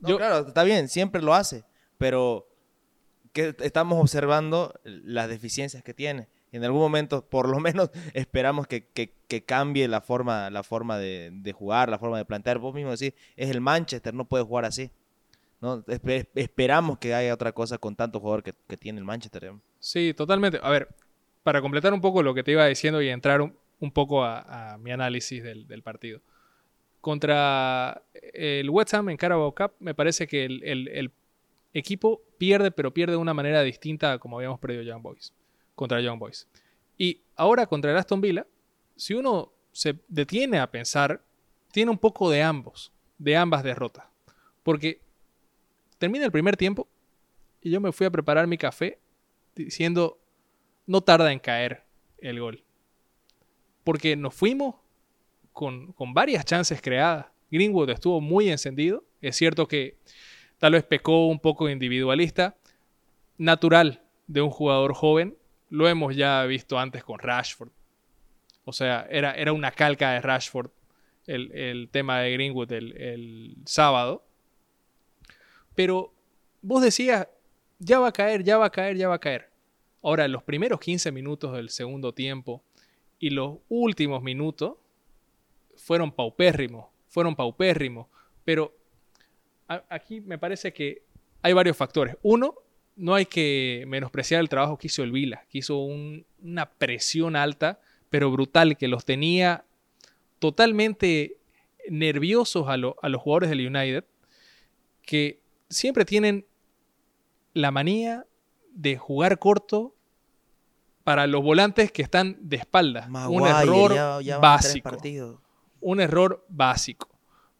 No, yo, claro, está bien, siempre lo hace, pero que estamos observando las deficiencias que tiene. En algún momento, por lo <laughs> menos, esperamos que, que- que cambie la forma, la forma de, de jugar, la forma de plantear. Vos mismo decís, es el Manchester, no puede jugar así. ¿no? Espe- esperamos que haya otra cosa con tanto jugador que, tiene el Manchester. Sí, totalmente. A ver, para completar un poco lo que te iba diciendo y entrar un, un poco a, mi análisis del, del partido. Contra el West Ham en Carabao Cup, me parece que el equipo pierde, pero pierde de una manera distinta a como habíamos perdido Young Boys. Contra Young Boys. Y ahora contra el Aston Villa, si uno se detiene a pensar, tiene un poco de ambos, de ambas derrotas. Porque termina el primer tiempo y yo me fui a preparar mi café diciendo, no tarda en caer el gol. Porque nos fuimos con, con varias chances creadas. Greenwood estuvo muy encendido. Es cierto que tal vez pecó un poco individualista. Natural de un jugador joven. Lo hemos ya visto antes con Rashford. O sea, era, era una calca de Rashford el, el tema de Greenwood el, el sábado. Pero vos decías, ya va a caer, ya va a caer, ya va a caer. Ahora, los primeros 15 minutos del segundo tiempo y los últimos minutos fueron paupérrimos, fueron paupérrimos. Pero a- aquí me parece que hay varios factores. Uno, no hay que menospreciar el trabajo que hizo el Vila, que hizo un- una presión alta, pero brutal, que los tenía totalmente nerviosos a, lo- a los jugadores del United, que siempre tienen la manía de jugar corto para los volantes que están de espaldas. un error ya- ya básico. Un error básico.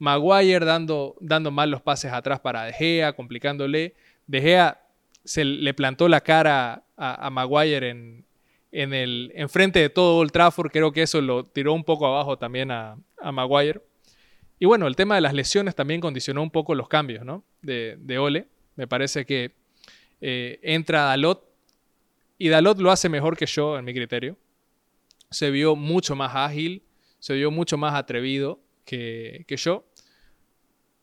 Maguire dando, dando mal los pases atrás para De Gea, complicándole. De Gea se le plantó la cara a, Maguire en, en el enfrente de todo Old Trafford. Creo que eso lo tiró un poco abajo también a, Maguire. Y bueno, el tema de las lesiones también condicionó un poco los cambios ¿no? de, de Ole. Me parece que eh, entra Dalot y Dalot lo hace mejor que yo, en mi criterio. Se vio mucho más ágil, se vio mucho más atrevido que, que yo.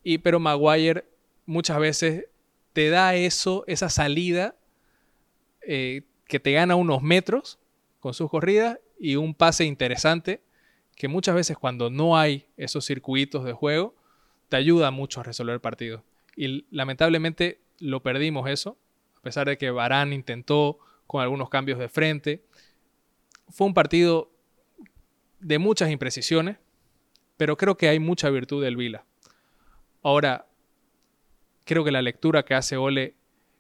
Y, pero Maguire muchas veces te da eso, esa salida eh, que te gana unos metros con sus corridas y un pase interesante que muchas veces cuando no hay esos circuitos de juego te ayuda mucho a resolver el partido. Y lamentablemente lo perdimos eso, a pesar de que Barán intentó con algunos cambios de frente. Fue un partido de muchas imprecisiones, pero creo que hay mucha virtud del Vila. Ahora, creo que la lectura que hace Ole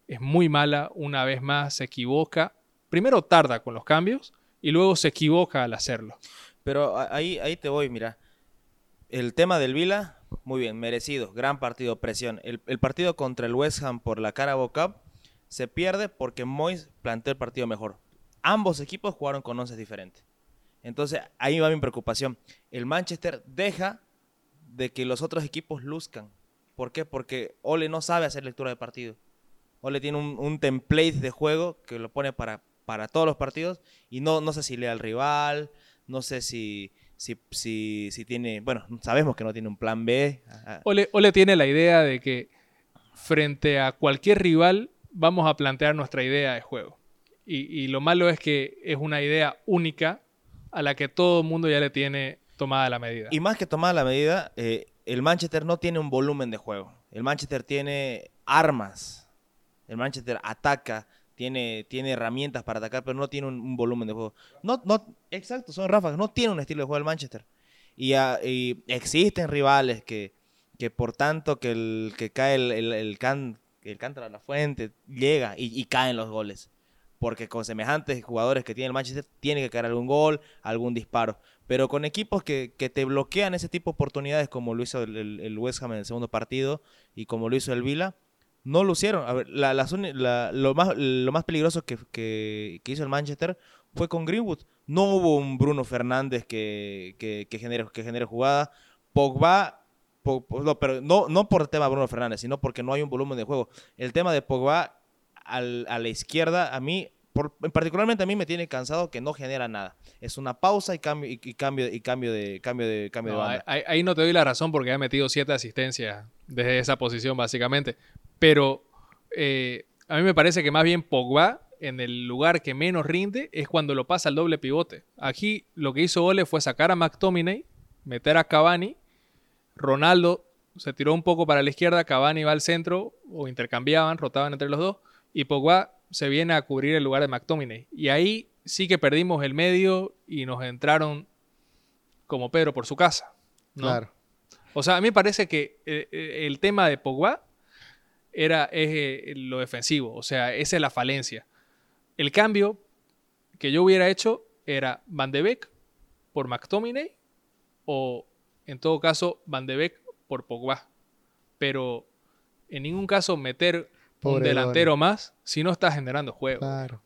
es muy mala, una vez más se equivoca. Primero tarda con los cambios y luego se equivoca al hacerlo. Pero ahí, ahí te voy, mira. El tema del Vila, muy bien, merecido. Gran partido, presión. El, el partido contra el West Ham por la Carabao Cup se pierde porque Moyes planteó el partido mejor. Ambos equipos jugaron con once diferentes. Entonces, ahí va mi preocupación. El Manchester deja de que los otros equipos luzcan. ¿Por qué? Porque Ole no sabe hacer lectura de partido. Ole tiene un, un template de juego que lo pone para, para todos los partidos y no, no sé si lee al rival, no sé si, si, si, tiene, bueno, sabemos que no tiene un plan B. Ole, Ole tiene la idea de que frente a cualquier rival vamos a plantear nuestra idea de juego. Y, y lo malo es que es una idea única a la que todo el mundo ya le tiene tomada la medida. Y más que tomar la medida, eh, el Manchester no tiene un volumen de juego. El Manchester tiene armas. El Manchester ataca, tiene, tiene herramientas para atacar, pero no tiene un, volumen de juego. No, no, exacto, son ráfagas. No tiene un estilo de juego el Manchester. Y, ah, existen rivales que, que por tanto que, cae el, el, can, el a la fuente, llega y, y caen los goles. Porque con semejantes jugadores que tiene el Manchester, tiene que caer algún gol, algún disparo. Pero con equipos que, te bloquean ese tipo de oportunidades, como lo hizo el, el- West Ham en el segundo partido y como lo hizo el Vila, no lo hicieron. Lo, más, peligroso que, hizo el Manchester fue con Greenwood. No hubo un Bruno Fernández que, que, genere, jugada. Pogba, Po- po- no, pero no, por el tema de Bruno Fernández, sino porque no hay un volumen de juego. El tema de Pogba a la izquierda, a mí, por- particularmente a mí me tiene cansado que no genera nada. Es una pausa y cambio, y, y cambio, y cambio de cambio de cambio No, de banda. ahí, ahí no te doy la razón porque ha metido siete asistencias desde esa posición, básicamente. Pero eh, a mí me parece que más bien Pogba, en el lugar que menos rinde, es cuando lo pasa al doble pivote. Aquí lo que hizo Ole fue sacar a McTominay, meter a Cavani, Ronaldo se tiró un poco para la izquierda, Cavani va al centro, o intercambiaban, rotaban entre los dos, y Pogba se viene a cubrir el lugar de McTominay. Y ahí sí que perdimos el medio y nos entraron como Pedro por su casa. ¿no? Claro. O sea, a mí me parece que eh, eh, el tema de Pogba era es, eh, lo defensivo. O sea, esa es la falencia. El cambio que yo hubiera hecho era Van de Beek por McTominay o, en todo caso, Van de Beek por Pogba. Pero en ningún caso meter un delantero más si no está generando juego. Claro.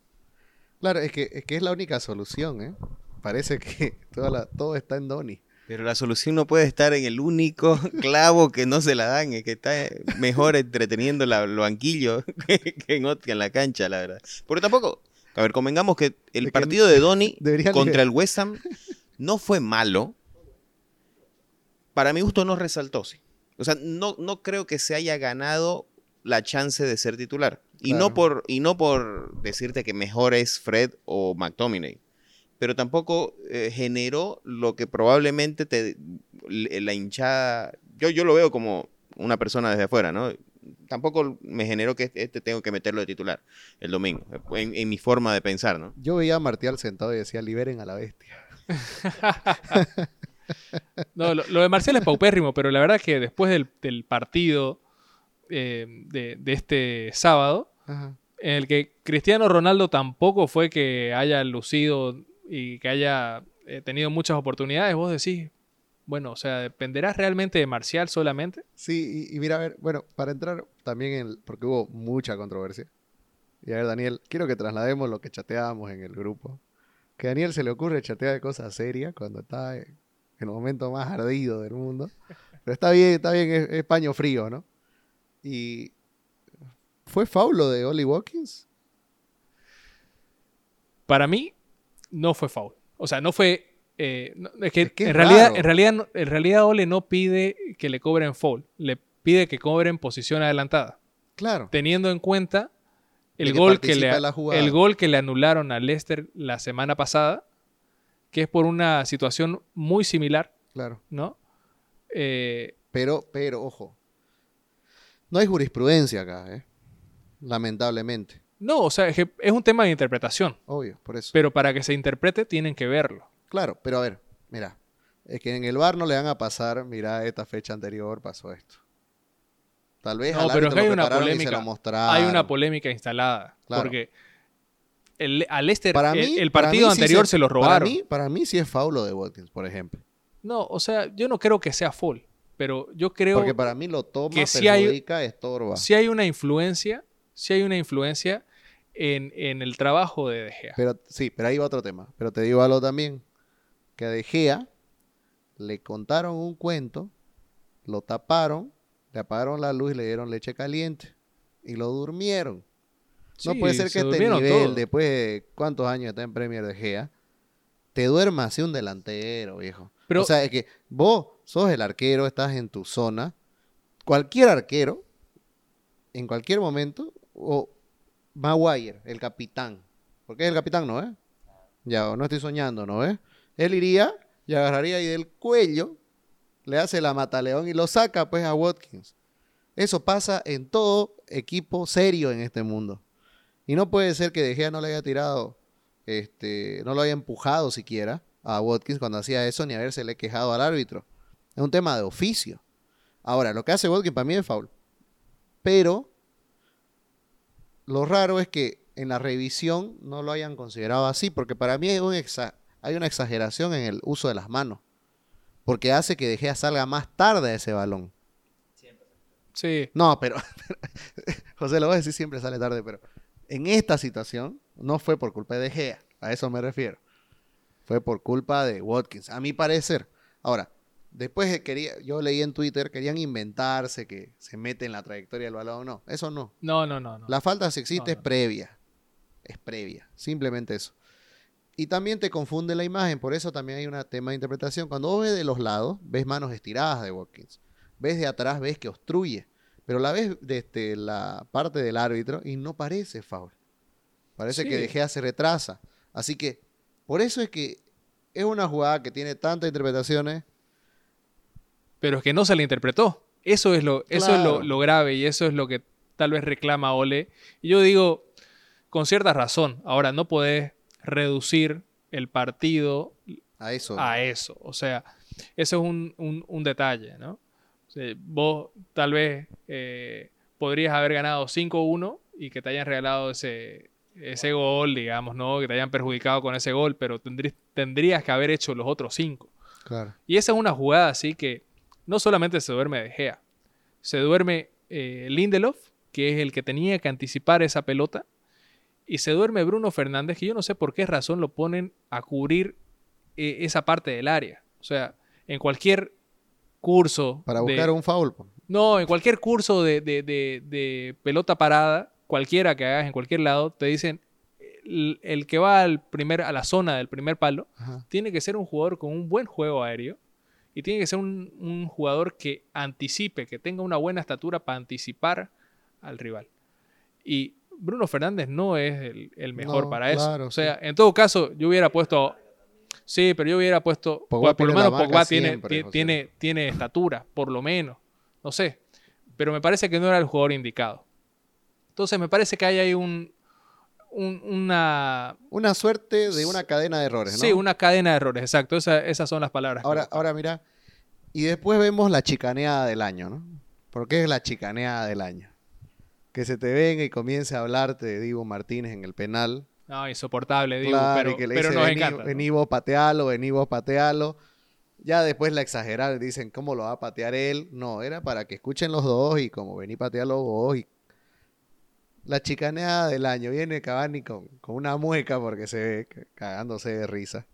Claro, es que, es que es la única solución, ¿eh? Parece que <laughs> toda la- todo está en Donny. Pero la solución no puede estar en el único <laughs> clavo que no se la dan, es que está mejor entreteniendo la, lo banquillo <laughs> que, en, en la cancha, la verdad. Porque tampoco, a ver, convengamos que el partido de Donny contra el West Ham no fue malo. Para mi gusto no resaltó, sí. O sea, no, no creo que se haya ganado la chance de ser titular. Y, no por, y no por decirte que mejor es Fred o McTominay. Pero tampoco eh, generó lo que probablemente te, la hinchada... Yo, yo lo veo como una persona desde afuera, ¿no? Tampoco me generó que este tengo que meterlo de titular el domingo, en, en mi forma de pensar, ¿no? Yo veía a Martial sentado y decía, liberen a la bestia. <laughs> No, lo, lo de Marcial es paupérrimo, pero la verdad es que después del, del partido eh, de, de este sábado, Ajá. en el que Cristiano Ronaldo tampoco fue que haya lucido y que haya eh, tenido muchas oportunidades, vos decís, bueno, o sea, ¿dependerás realmente de Marcial solamente? Sí, y, y mira, a ver, bueno, para entrar también en, el- porque hubo mucha controversia. Y a ver, Daniel, quiero que traslademos lo que chateábamos en el grupo. Que a Daniel se le ocurre chatear de cosas serias cuando está en el momento más ardido del mundo. Pero está bien, está bien, es, es paño frío, ¿no? Y ¿fue faulo de Oli Watkins? Para mí, no fue foul. O sea, no fue... eh, no- es que, Es que es en, realidad, en, realidad, no- en realidad Ole no pide que le cobren foul, le pide que cobren posición adelantada. Claro. teniendo en cuenta el gol que, le, el gol que le anularon a Leicester la semana pasada, que es por una situación muy similar, Claro. ¿no? Eh, Pero, pero, ojo. No hay jurisprudencia acá, ¿eh? Lamentablemente. no, o sea, es, que es un tema de interpretación, Obvio, por eso. pero para que se interprete tienen que verlo. Claro, pero a ver, mira. Es que en el bar no le van a pasar, mira, esta fecha anterior pasó esto. Tal vez No, al pero es que hay una polémica. Hay una polémica instalada, Claro. porque el, a Leicester Para el, mí- el para partido sí anterior se, lo robaron. Para mí, para mí sí es faulo de Watkins, por ejemplo. No, o sea, yo no creo que sea full, pero yo creo Porque para mí lo toma, que sí hay- estorba. si hay una influencia, si hay una influencia en, en el trabajo de De Gea. Pero sí, pero ahí va otro tema. Pero te digo algo también. Que a De Gea le contaron un cuento, lo taparon le apagaron la luz y le dieron leche caliente. Y lo durmieron. no puede ser que este nivel, todos. después de cuántos años está en Premier de Gea, te duerma así un delantero, viejo. Pero- o sea, es que vos sos el arquero, estás en tu zona. Cualquier arquero, en cualquier momento, o Maguire, el capitán. Porque es el capitán, ¿no es? Ya, no estoy soñando, ¿no es? Él iría y agarraría ahí del cuello, le hace la mataleón y lo saca pues a Watkins. Eso pasa en todo equipo serio en este mundo. Y no puede ser que De Gea no le haya tirado, este, no lo haya empujado siquiera a Watkins cuando hacía eso, ni habérsele quejado al árbitro. Es un tema de oficio. Ahora, lo que hace Watkins para mí es foul. Pero lo raro es que en la revisión no lo hayan considerado así, porque para mí hay, un exa- hay una exageración en el uso de las manos. Porque hace que De Gea salga más tarde a ese balón. Sí, No, pero <laughs> José lo voy a decir siempre sale tarde, pero en esta situación no fue por culpa de De Gea, a eso me refiero. Fue por culpa de Watkins, a mi parecer. Ahora, después de quería, yo leí en Twitter, querían inventarse que se mete en la trayectoria del balón. No, eso no. no, no, no. no. La falta si existe No, es previa. Es previa. Simplemente eso. Y también te confunde la imagen. Por eso también hay un tema de interpretación. Cuando vos ves de los lados, ves manos estiradas de Watkins. Ves de atrás, ves que obstruye. Pero la ves desde la parte del árbitro y no parece foul. Parece que. De Gea se retrasa. Así que, por eso es que es una jugada que tiene tantas interpretaciones. Pero es que no se le interpretó. Eso es lo, eso es lo, grave y eso es lo que tal vez reclama Ole. Y yo digo, con cierta razón, ahora no podés reducir el partido A eso. a eso. O sea, eso es un, un- un detalle, ¿no? O sea, vos tal vez eh, podrías haber ganado 5-1 y que te hayan regalado ese, ese gol, digamos, ¿no? Que te hayan perjudicado con ese gol, pero tendrí- tendrías que haber hecho los otros 5. Claro. Y esa es una jugada así que no solamente se duerme De Gea, se duerme eh, Lindelof, que es el que tenía que anticipar esa pelota, y se duerme Bruno Fernández, que yo no sé por qué razón lo ponen a cubrir eh, esa parte del área. O sea, en cualquier curso... Para de- buscar un foul. no, en cualquier curso de, de- de- de pelota parada, cualquiera que hagas en cualquier lado, te dicen el, el que va al primer, a la zona del primer palo Ajá. tiene que ser un jugador con un buen juego aéreo y tiene que ser un, un jugador que anticipe, que tenga una buena estatura para anticipar al rival. Y Bruno Fernández no es el, el mejor No, para eso. claro, o sea, en todo caso, yo hubiera puesto. Sí, pero yo hubiera puesto. Pogba por lo menos Pogba tiene, siempre, tiene, tiene estatura, por lo menos. No sé. Pero me parece que no era el jugador indicado. Entonces me parece que hay ahí un, un- una, Una suerte de una cadena de errores, ¿no? Sí, una cadena de errores, exacto. Esa- esas son las palabras. Ahora, ahora mira, y después vemos la chicaneada del año, ¿no? Porque es la chicaneada del año. Que se te venga y comience a hablarte de Divo Martínez en el penal. No, insoportable, digo, Claro, pero, y que le pero dice, nos vení, encanta. ¿no? vení vos patealo, vení vos patealo. Ya después la exageraron, dicen, ¿cómo lo va a patear él? No, era para que escuchen los dos y como vení patealo vos. Y... La chicaneada del año. Viene Cavani con, con una mueca porque se ve cagándose de risa.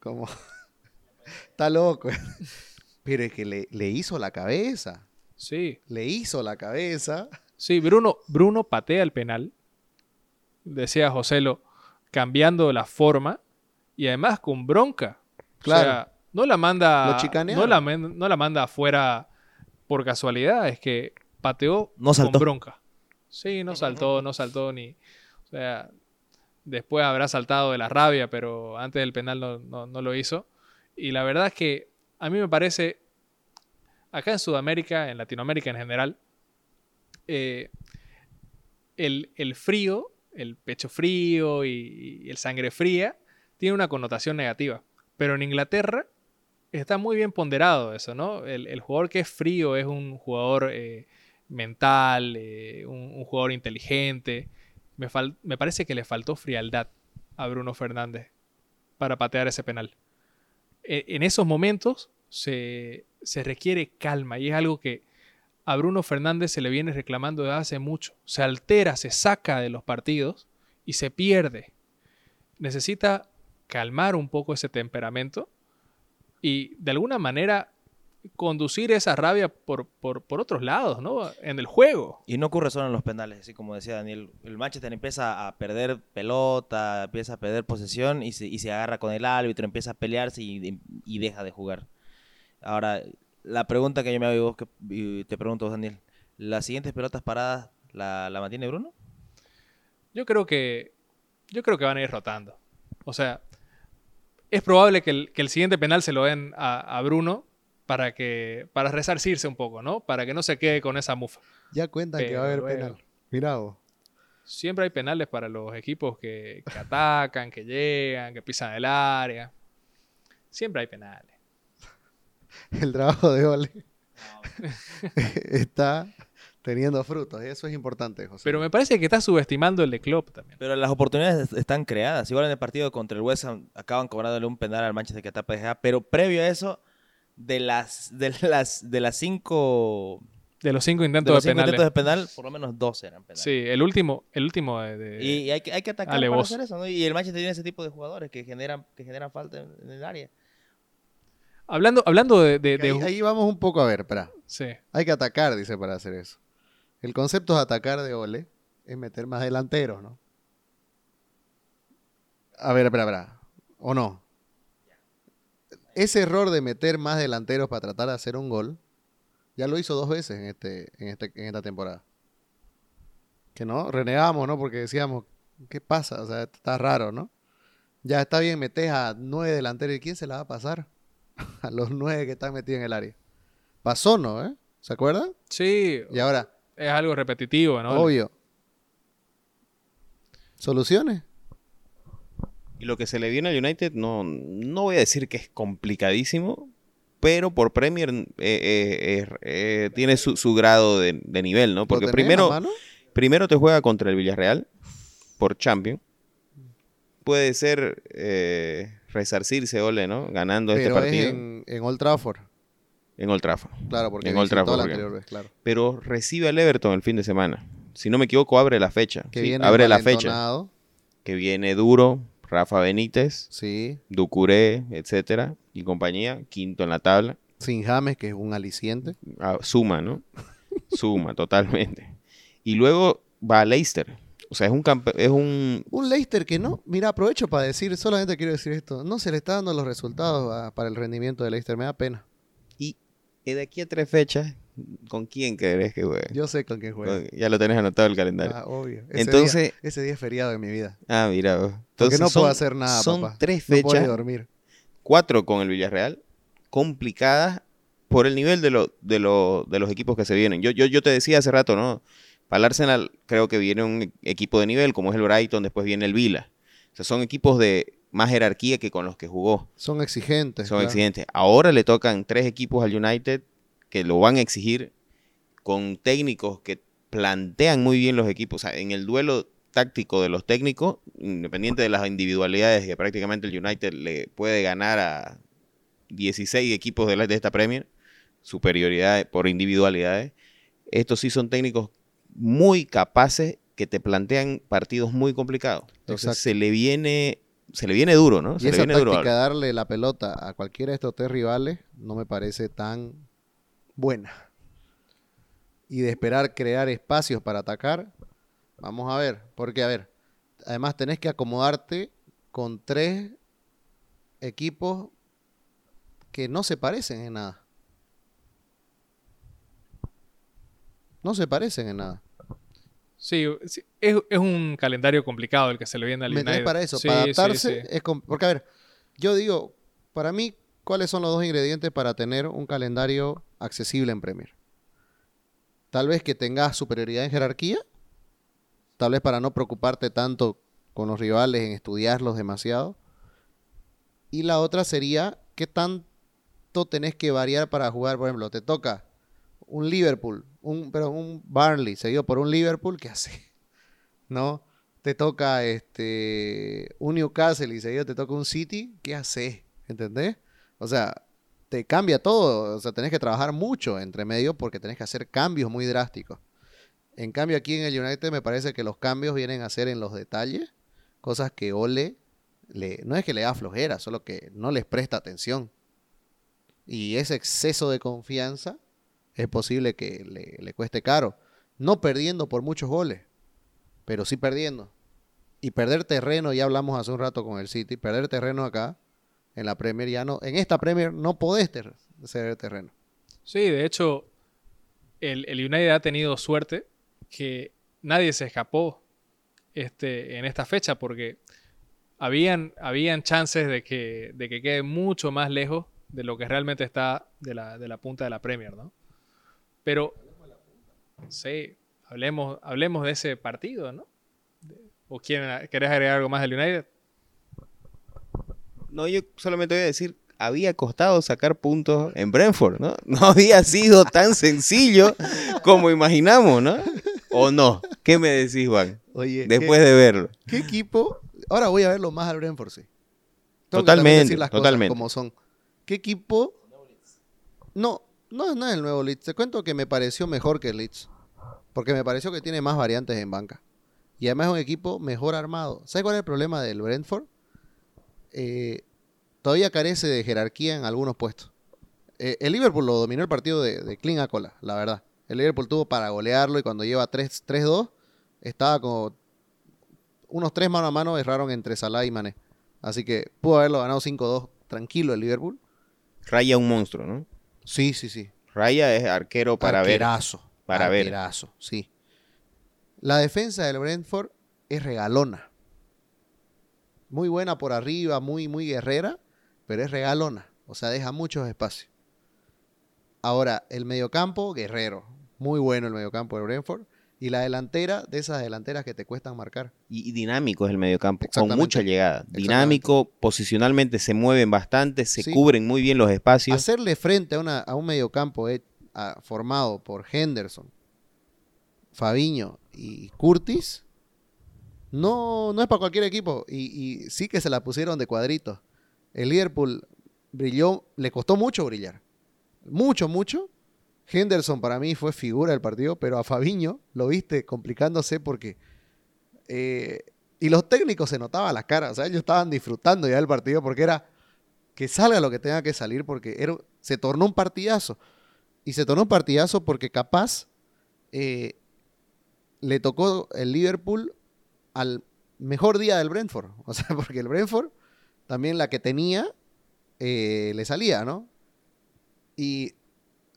Como... <laughs> Está loco. <laughs> Pero es que le, le hizo la cabeza. Sí, Le hizo la cabeza. sí, Bruno, Bruno patea el penal, decía Joselo, cambiando la forma y además con bronca. Claro. O sea, no la manda, Lo no la, no la manda afuera por casualidad, es que pateó No con bronca. Sí, no saltó, no saltó ni. O sea, después habrá saltado de la rabia, pero antes del penal no, no- no lo hizo. Y la verdad es que a mí me parece, acá en Sudamérica, en Latinoamérica en general, eh, el, el frío, el pecho frío y, y el sangre fría, tiene una connotación negativa. Pero en Inglaterra está muy bien ponderado eso, ¿no? El, el jugador que es frío es un jugador eh, mental, eh, un, jugador inteligente. Me, me parece que le faltó frialdad a Bruno Fernández para patear ese penal. E- en esos momentos se, se requiere calma y es algo que a Bruno Fernández se le viene reclamando desde hace mucho. Se altera, se saca de los partidos y se pierde. Necesita calmar un poco ese temperamento y de alguna manera conducir esa rabia por, por, por otros lados, ¿no? En el juego. Y no ocurre solo en los penales, así como decía Daniel. El Manchester empieza a perder pelota, empieza a perder posesión y se, y se agarra con el árbitro, empieza a pelearse y, y deja de jugar. Ahora, la pregunta que yo me hago y vos que, te pregunto, vos, Daniel, ¿las siguientes pelotas paradas la, la mantiene Bruno? Yo creo que yo creo que van a ir rotando. O sea, es probable que el, que el siguiente penal se lo den a, a Bruno para que para resarcirse un poco, ¿no? Para que no se quede con esa mufa. Ya cuentan que va a haber penal. Mirá vos. Siempre hay penales para los equipos que, que atacan, que llegan, que pisan el área. Siempre hay penales. <laughs> El trabajo de Ole <laughs> está teniendo frutos. Y eso es importante, José. Pero me parece que está subestimando el de Klopp también. Pero las oportunidades est- están creadas. Igual en el partido contra el West Ham acaban cobrándole un penal al Manchester que tapa PSA, pero previo a eso, de las, de las, de las cinco, De los cinco de intentos los de, cinco penales. intentos de penal, por lo menos dos eran penales. Sí, el último, el último de, de- Y, y hay, que, hay que atacar Ale, para vos. hacer eso, ¿no? Y el Manchester tiene ese tipo de jugadores que generan, que generan falta en, en el área. Hablando, hablando de, de- de- ahí, ahí vamos un poco a ver, espera. sí. Hay que atacar, dice, para hacer eso. El concepto de atacar de Ole es meter más delanteros, ¿no? A ver, espera, espera. ¿O no? Ese error de meter más delanteros para tratar de hacer un gol, ya lo hizo dos veces en, este, en, este, en esta temporada. Que no, renegamos, ¿no? Porque decíamos, ¿qué pasa? O sea, está raro, ¿no? Ya está bien, metes a nueve delanteros. ¿Y quién se la va a pasar? <laughs> a los nueve que están metidos en el área. Pasó, ¿no? ¿Eh? ¿Se acuerdan? Sí, Y ahora, es algo repetitivo, ¿no? obvio. ¿Soluciones? Y lo que se le viene al United, no, no voy a decir que es complicadísimo, pero por Premier eh, eh, eh, tiene su, su grado de, de nivel, ¿no? ¿Lo Porque primero, primero te juega contra el Villarreal por Champions. Puede ser resarcirse, Ole, ¿no? Ganando este partido es en, en, en Old Trafford. Old Trafford. Claro, porque En Old Trafford, la anterior vez, claro. Pero recibe al Everton el fin de semana. Si no me equivoco, abre la fecha. Que Sí, viene abre la fecha. Que viene duro, Rafa Benítez, Sí. Ducuré, etcétera, y compañía, quinto en la tabla. Sin James, que es un aliciente. Ah, suma, ¿no? <laughs> Suma, totalmente. Y luego va Leicester. O sea, es un es un Un Leicester que no, mira, aprovecho para decir, solamente quiero decir esto, no se le está dando los resultados a- para el rendimiento de Leicester, me da pena. y y de aquí a tres fechas, ¿con quién querés que juegue? Yo sé con quién juega. Ya lo tenés anotado el calendario. Ah, obvio. Ese Entonces, día, ese día es feriado en mi vida. ah, mira. vos. Porque Entonces no son- puedo hacer nada, Son papá. tres No puedo fechas, dormir. cuatro con el Villarreal, complicadas por el nivel de, lo- de, lo- de los equipos que se vienen. Yo, yo, yo te decía hace rato, ¿no? Para el Arsenal creo que viene un equipo de nivel, como es el Brighton, después viene el Vila. O sea, son equipos de más jerarquía que con los que jugó. Son exigentes. Son claro. exigentes. Ahora le tocan tres equipos al United que lo van a exigir con técnicos que plantean muy bien los equipos. O sea, en el duelo táctico de los técnicos, independiente de las individualidades que prácticamente el United le puede ganar a 16 equipos de, la- de esta Premier, superioridad por individualidades. Estos sí son técnicos muy capaces que te plantean partidos muy complicados. Entonces Exacto. se le viene se le viene duro, ¿no? Y Se le esa viene táctica darle la pelota a cualquiera de estos tres rivales no me parece tan buena. Y de esperar crear espacios para atacar, vamos a ver. Porque, a ver, además tenés que acomodarte con tres equipos que no se parecen en nada. No se parecen en nada. Sí, es, es un calendario complicado el que se le viene al ¿Me entendés United. para eso? Sí, para adaptarse sí. es com- Porque, a ver, yo digo, para mí, ¿cuáles son los dos ingredientes para tener un calendario accesible en Premier? Tal vez que tengas superioridad en jerarquía, tal vez para no preocuparte tanto con los rivales en estudiarlos demasiado. Y la otra sería, ¿qué tanto tenés que variar para jugar? Por ejemplo, te toca un Liverpool, un, pero un Burnley seguido por un Liverpool, ¿qué hace? <laughs> ¿No? Te toca este un Newcastle y seguido te toca un City, ¿qué haces? ¿Entendés? O sea, te cambia todo, o sea, tenés que trabajar mucho entre medio porque tenés que hacer cambios muy drásticos. En cambio, aquí en el United me parece que los cambios vienen a ser en los detalles, cosas que Ole le, no es que le da flojera, solo que no les presta atención. Y ese exceso de confianza es posible que le, le cueste caro. No perdiendo por muchos goles, pero sí perdiendo. Y perder terreno, ya hablamos hace un rato con el City, perder terreno acá, en la Premier ya no, en esta Premier no podés ter- ceder terreno. Sí, de hecho, el, el United ha tenido suerte que nadie se escapó este, en esta fecha porque habían, habían chances de que, de que quede mucho más lejos de lo que realmente está de la, de la punta de la Premier, ¿no? Pero, sí, hablemos, hablemos de ese partido, ¿no? ¿O quieren, agregar algo más del United? No, yo solamente voy a decir, había costado sacar puntos en Brentford, ¿no? <laughs> No había sido tan sencillo como imaginamos, ¿no? ¿O no? ¿Qué me decís, Juan? Oye, Después de verlo. ¿qué, equipo? Ahora voy a verlo más al Brentford, sí. Tengo que también Totalmente, decir las cosas totalmente. como son. ¿Qué equipo? No, no, no es el nuevo Leeds. Te cuento que me pareció mejor que el Leeds. Porque me pareció que tiene más variantes en banca. Y además es un equipo mejor armado. ¿Sabes cuál es el problema del Brentford? Eh, todavía carece de jerarquía en algunos puestos. Eh, el Liverpool lo dominó el partido de, de clean a cola, la verdad. El Liverpool tuvo para golearlo y cuando lleva 3 3-2 estaba como unos tres mano a mano erraron entre Salah y Mané. Así que pudo haberlo ganado 5-2 tranquilo el Liverpool. Raya un monstruo, ¿no? Sí, sí, sí. Raya es arquero para ver. Arquerazo, Para ver. arquerazo, sí. La defensa del Brentford es regalona. Muy buena por arriba, muy, muy guerrera, pero es regalona. O sea, deja muchos espacios. Ahora, el mediocampo, guerrero. Muy bueno el mediocampo del Brentford. Y la delantera, de esas delanteras que te cuestan marcar. Y, y dinámico es el mediocampo, con mucha llegada. Dinámico, posicionalmente se mueven bastante, se Sí. cubren muy bien los espacios. Hacerle frente a, una, a un mediocampo eh, a- formado por Henderson, Fabiño y Curtis, no, no es para cualquier equipo. Y, sí que se la pusieron de cuadritos. El Liverpool brilló, le costó mucho brillar. Mucho, mucho. Henderson para mí fue figura del partido, pero a Fabiño lo viste complicándose porque... eh, y los técnicos se notaba la cara, o sea, ellos estaban disfrutando ya del partido porque era que salga lo que tenga que salir porque se tornó un partidazo. Y se tornó un partidazo porque capaz eh, le tocó el Liverpool al mejor día del Brentford. <laughs> O sea, porque el Brentford también la que tenía eh, le salía, ¿no? Y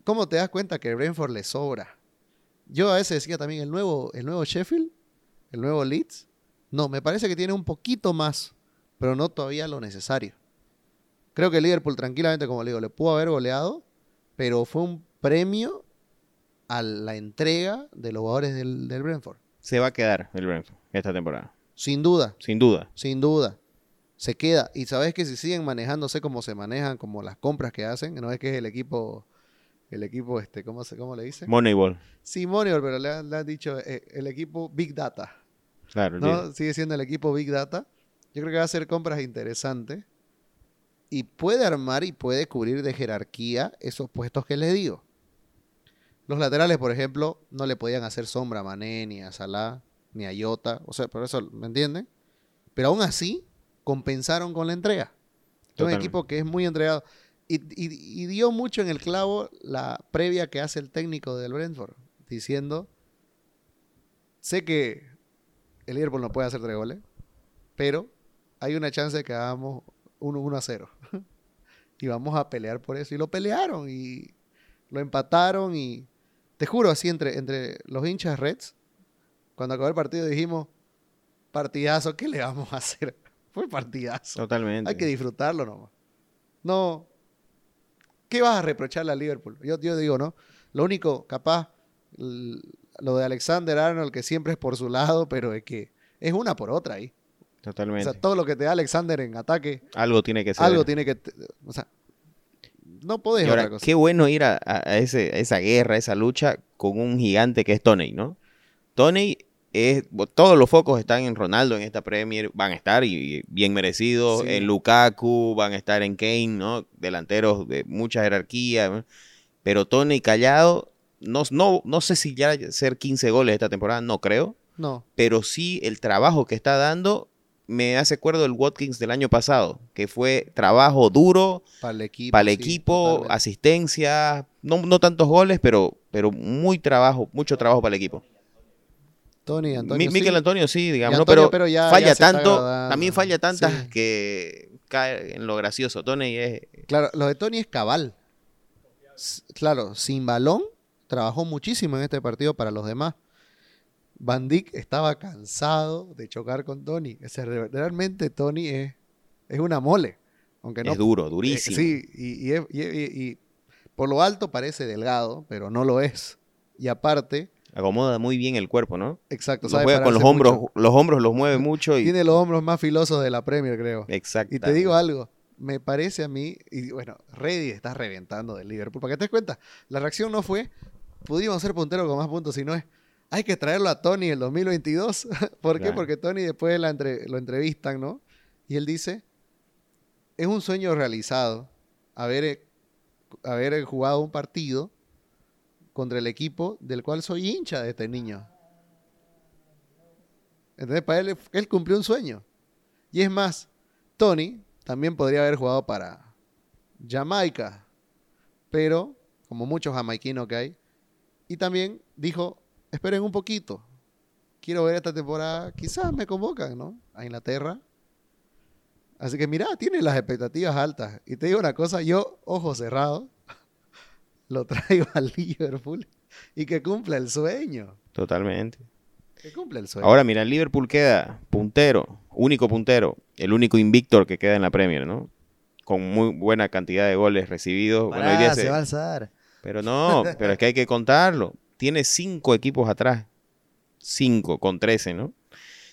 ¿cómo te das cuenta que el Brentford le sobra? Yo a veces decía también el nuevo, el nuevo Sheffield, el nuevo Leeds. No, me parece que tiene un poquito más, pero no todavía lo necesario. Creo que Liverpool tranquilamente, como le digo, le pudo haber goleado, pero fue un premio a la entrega de los jugadores del, del Brentford. Se va a quedar el Brentford esta temporada, Sin duda, sin duda. sin duda. Se queda. Y sabes que si siguen manejándose como se manejan, como las compras que hacen, no es que es el equipo, el equipo, este, ¿cómo, se, cómo le dicen? Moneyball, Sí, Moneyball, pero le han, le han dicho eh, el equipo Big Data. claro. ¿no? Sigue siendo el equipo Big Data. Yo creo que va a hacer compras interesantes. Y puede armar y puede cubrir de jerarquía esos puestos que les digo. Los laterales, por ejemplo, no le podían hacer sombra a Mané, ni a Salah, ni a Jota. O sea, por eso, ¿me entienden? Pero aún así, compensaron con la entrega. Es un equipo que es muy entregado. Y, y- y dio mucho en el clavo la previa que hace el técnico del Brentford, diciendo, sé que el Liverpool no puede hacer tres goles, pero hay una chance de que hagamos 1 a 0. <laughs> y vamos a pelear por eso. Y lo pelearon y lo empataron y te juro así entre, entre los hinchas Reds, cuando acabó el partido dijimos, partidazo, ¿qué le vamos a hacer? <laughs> Fue partidazo. Totalmente. Hay que disfrutarlo nomás. No. ¿Qué vas a reprocharle a Liverpool? Yo, yo digo, ¿no? Lo único, capaz, lo de Alexander Arnold, que siempre es por su lado, pero es que es una por otra ahí. O Totalmente. sea, todo lo que te da Alexander en ataque, Algo tiene que ser. algo tiene que. O sea, no podés Y ahora, otra cosa. qué bueno ir a, a- a ese, a esa guerra, a esa lucha con un gigante que es Tony, ¿no? Tony es, todos los focos están en Ronaldo en esta Premier, van a estar y bien merecidos, Sí. en Lukaku, van a estar en Kane, ¿no? Delanteros de mucha jerarquía, ¿no? pero Tony callado, no, no, no sé si ya hacer 15 goles esta temporada, no creo, No. pero sí el trabajo que está dando me hace acuerdo del Watkins del año pasado, que fue trabajo duro Para el equipo. para el equipo, asistencia, no, no tantos goles, pero, pero muy trabajo, mucho trabajo para el equipo. Tony, Antonio. Mi- Mikel sí. Antonio sí, digamos, pero, pero ya- falla ya tanto, también falla tantas Sí. que cae en lo gracioso. Tony es Claro, lo de Tony es cabal. Claro, sin balón, trabajó muchísimo en este partido para los demás. Van Dijk estaba cansado de chocar con Tony. O sea, re- realmente Tony es, es una mole. Aunque no es duro, Eh, durísimo. sí, y, y- y- y por lo alto parece delgado, pero no lo es. Y aparte, Acomoda muy bien el cuerpo, ¿no? exacto, Lo sabe juega con los hombros, mucho. los hombros los mueve mucho y Tiene los hombros más filosos de la Premier, creo. exacto. Y te digo algo, me parece a mí, y bueno, Reddy está reventando del Liverpool. Para que te des cuenta, la reacción no fue, pudimos ser punteros con más puntos, sino es, hay que traerlo a Tony el 2022. <laughs> ¿Por qué? Claro. Porque Tony después la entre- lo entrevistan, ¿no? Y él dice, es un sueño realizado haber, eh, haber jugado un partido contra el equipo del cual soy hincha de este niño. Entonces, para él, él cumplió un sueño. Y es más, Tony también podría haber jugado para Jamaica, pero como muchos jamaiquinos que hay, y también dijo, esperen un poquito, quiero ver esta temporada, quizás me convocan, ¿no? A Inglaterra. Así que mira, tiene las expectativas altas. Y te digo una cosa, yo, ojo cerrado, lo traigo al Liverpool y que cumpla el sueño. Totalmente. Que cumpla el sueño. Ahora, mira, el Liverpool queda puntero, único puntero, el único invictor que queda en la Premier, ¿no? Con muy buena cantidad de goles recibidos. Bueno, hoy Pará, día se se- va a alzar. Pero no, pero es que hay que contarlo. Tiene cinco equipos atrás. Cinco con 13, ¿no?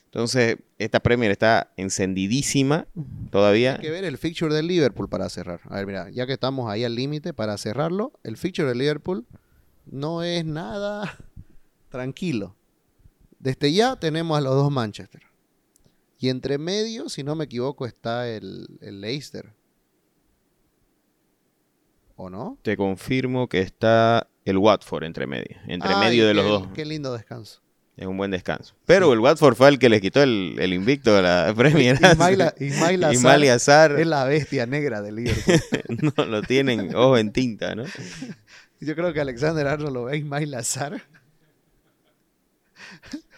Entonces, esta Premier está encendidísima todavía. Hay que ver el fixture del Liverpool para cerrar. A ver, mira, ya que estamos ahí al límite para cerrarlo, el fixture del Liverpool no es nada <laughs> tranquilo. Desde ya tenemos a los dos Manchester. Y entre medio, si no me equivoco, está el, el Leicester. ¿O no? Te confirmo que está el Watford entre medio. Entre Ay, medio de los qué- dos. Qué lindo descanso. Es un buen descanso. Pero el Watford fue el que les quitó el, el invicto de la <laughs> Premier. Ismail, Azar Azar es la bestia negra del Liverpool. <laughs> no lo tienen ojo en tinta, ¿no? <laughs> Yo creo que Alexander Arnold lo ve a Ismail Azar.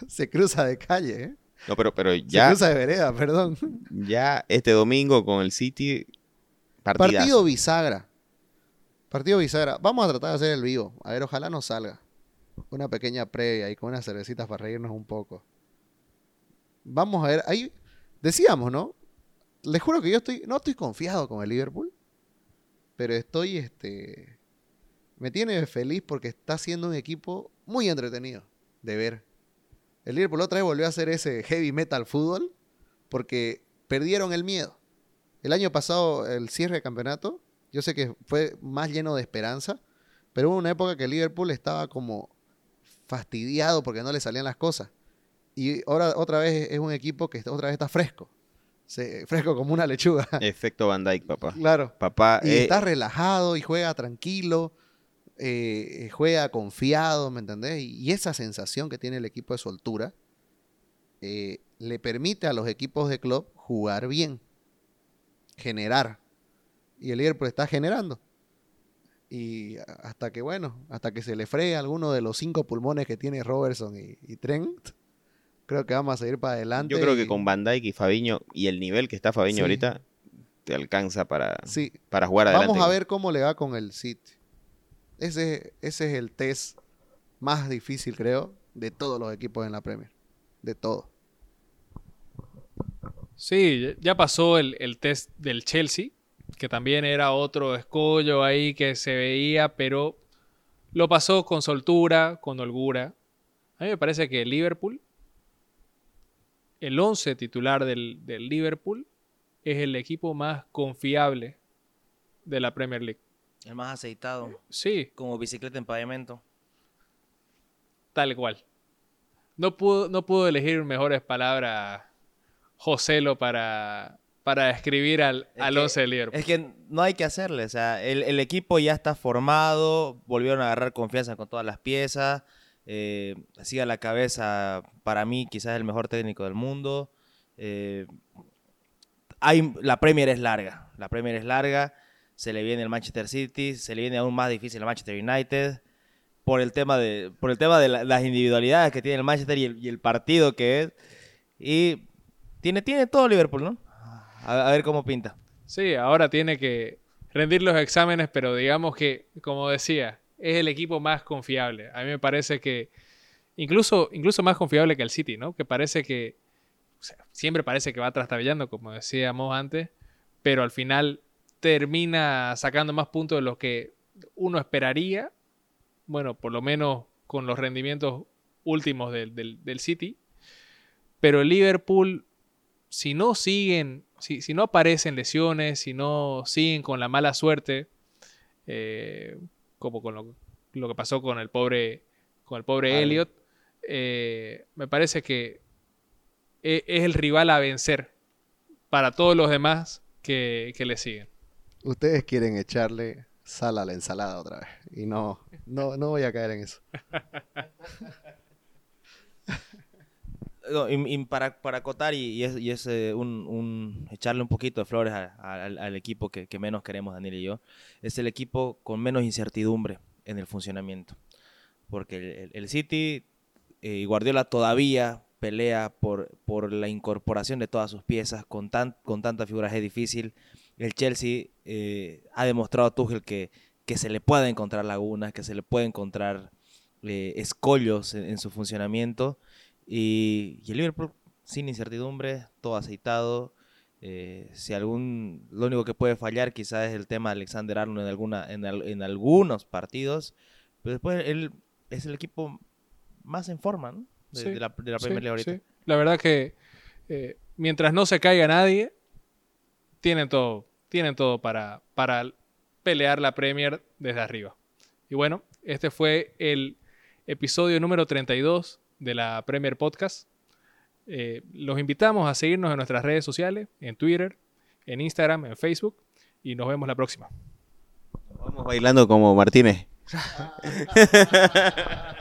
Se cruza de calle, ¿eh? No, pero, pero Se ya, cruza de vereda, perdón. ya este domingo con el City, partidazo. Partido bisagra. Partido bisagra. Vamos a tratar de hacer el vivo. A ver, ojalá nos salga. Una pequeña previa y con unas cervecitas para reírnos un poco. Vamos a ver. Ahí decíamos, ¿no? Les juro que yo estoy. No estoy confiado con el Liverpool. Pero estoy este. Me tiene feliz porque está siendo un equipo muy entretenido de ver. El Liverpool otra vez volvió a hacer ese heavy metal fútbol porque perdieron el miedo. El año pasado, el cierre de campeonato, yo sé que fue más lleno de esperanza, pero hubo una época que el Liverpool estaba como fastidiado porque no le salían las cosas. Y ahora otra vez es un equipo que está- otra vez está fresco. Se- fresco como una lechuga. <laughs> Efecto Van Dyke, papá. claro. Papá, Y eh, está relajado y juega tranquilo, eh, juega confiado, ¿me entendés? Y, esa sensación que tiene el equipo de soltura eh, le permite a los equipos de club jugar bien, generar. Y el Liverpool está generando. Y hasta que, bueno, hasta que se le fregue alguno de los cinco pulmones que tiene Robertson y, y Trent, creo que vamos a seguir para adelante. yo creo y- que con Van Dyke y Fabiño y el nivel que está Fabiño Sí. ahorita, te alcanza para, Sí, para jugar adelante. Vamos a ver cómo le va con el City. Ese, ese es el test más difícil, creo, de todos los equipos en la Premier. De todo. Sí, ya pasó el, el test del Chelsea, que también era otro escollo ahí que se veía, pero lo pasó con soltura, con holgura. A mí me parece que Liverpool, el 11 titular del, del Liverpool, es el equipo más confiable de la Premier League. El más aceitado. Sí, Como bicicleta en pavimento. tal cual. No pudo, no pudo elegir mejores palabras Joselo para, para describir al, Es al que- 11 del Liverpool. Es que no hay que hacerle. O sea, el, el equipo ya está formado. Volvieron a agarrar confianza con todas las piezas. Eh, así a la cabeza, para mí, quizás el mejor técnico del mundo. Eh, hay, la Premier es larga. La Premier es larga. Se le viene el Manchester City, se le viene aún más difícil el Manchester United por el tema de, por el tema de la- las individualidades que tiene el Manchester y el, y el partido que es. Y tiene, tiene todo Liverpool, ¿no? A, ver cómo pinta. Sí, ahora tiene que rendir los exámenes, pero digamos que, como decía, es el equipo más confiable. A mí me parece que incluso, incluso más confiable que el City, ¿no? Que parece que siempre parece que va trastabillando, como decíamos antes, pero al final termina sacando más puntos de los que uno esperaría. Bueno, por lo menos con los rendimientos últimos del, del- del City. Pero el Liverpool, si no siguen, si, si no aparecen lesiones, si no siguen con la mala suerte, eh, como con lo, lo que pasó con el pobre, con el pobre Vale. Elliot, eh, me parece que e- es el rival a vencer para todos los demás que, que le siguen. Ustedes quieren echarle sal a la ensalada otra vez. Y no, no, no voy a caer en eso. <laughs> No, y, y para, para acotar y, es, y es, eh, un, un- echarle un poquito de flores a- a- al, al equipo que, que menos queremos, Daniel y yo, es el equipo con menos incertidumbre en el funcionamiento. Porque el, el- el City eh, y Guardiola todavía pelea por, por la incorporación de todas sus piezas, con, tan, con tantas figuras es difícil. El Chelsea eh, ha demostrado a Tuchel que, que se le puede encontrar lagunas, que se le puede encontrar eh, escollos en- en su funcionamiento. Y, y el Liverpool, sin incertidumbre, todo aceitado. Eh, si algún, lo único que puede fallar quizás es el tema de Alexander Arnold en, alguna, en, al- en algunos partidos. Pero después él es el equipo más en forma ¿no? de, Sí, de la, de la Sí, Premier League ahorita. sí. La verdad que eh, mientras no se caiga nadie, tienen todo, tienen todo para, para pelear la Premier desde arriba. Y bueno, este fue el episodio número 32 de la Premier Podcast. Eh, los invitamos a seguirnos en nuestras redes sociales, en Twitter, en Instagram, en Facebook, y nos vemos la próxima. Vamos bailando como Martínez. <laughs>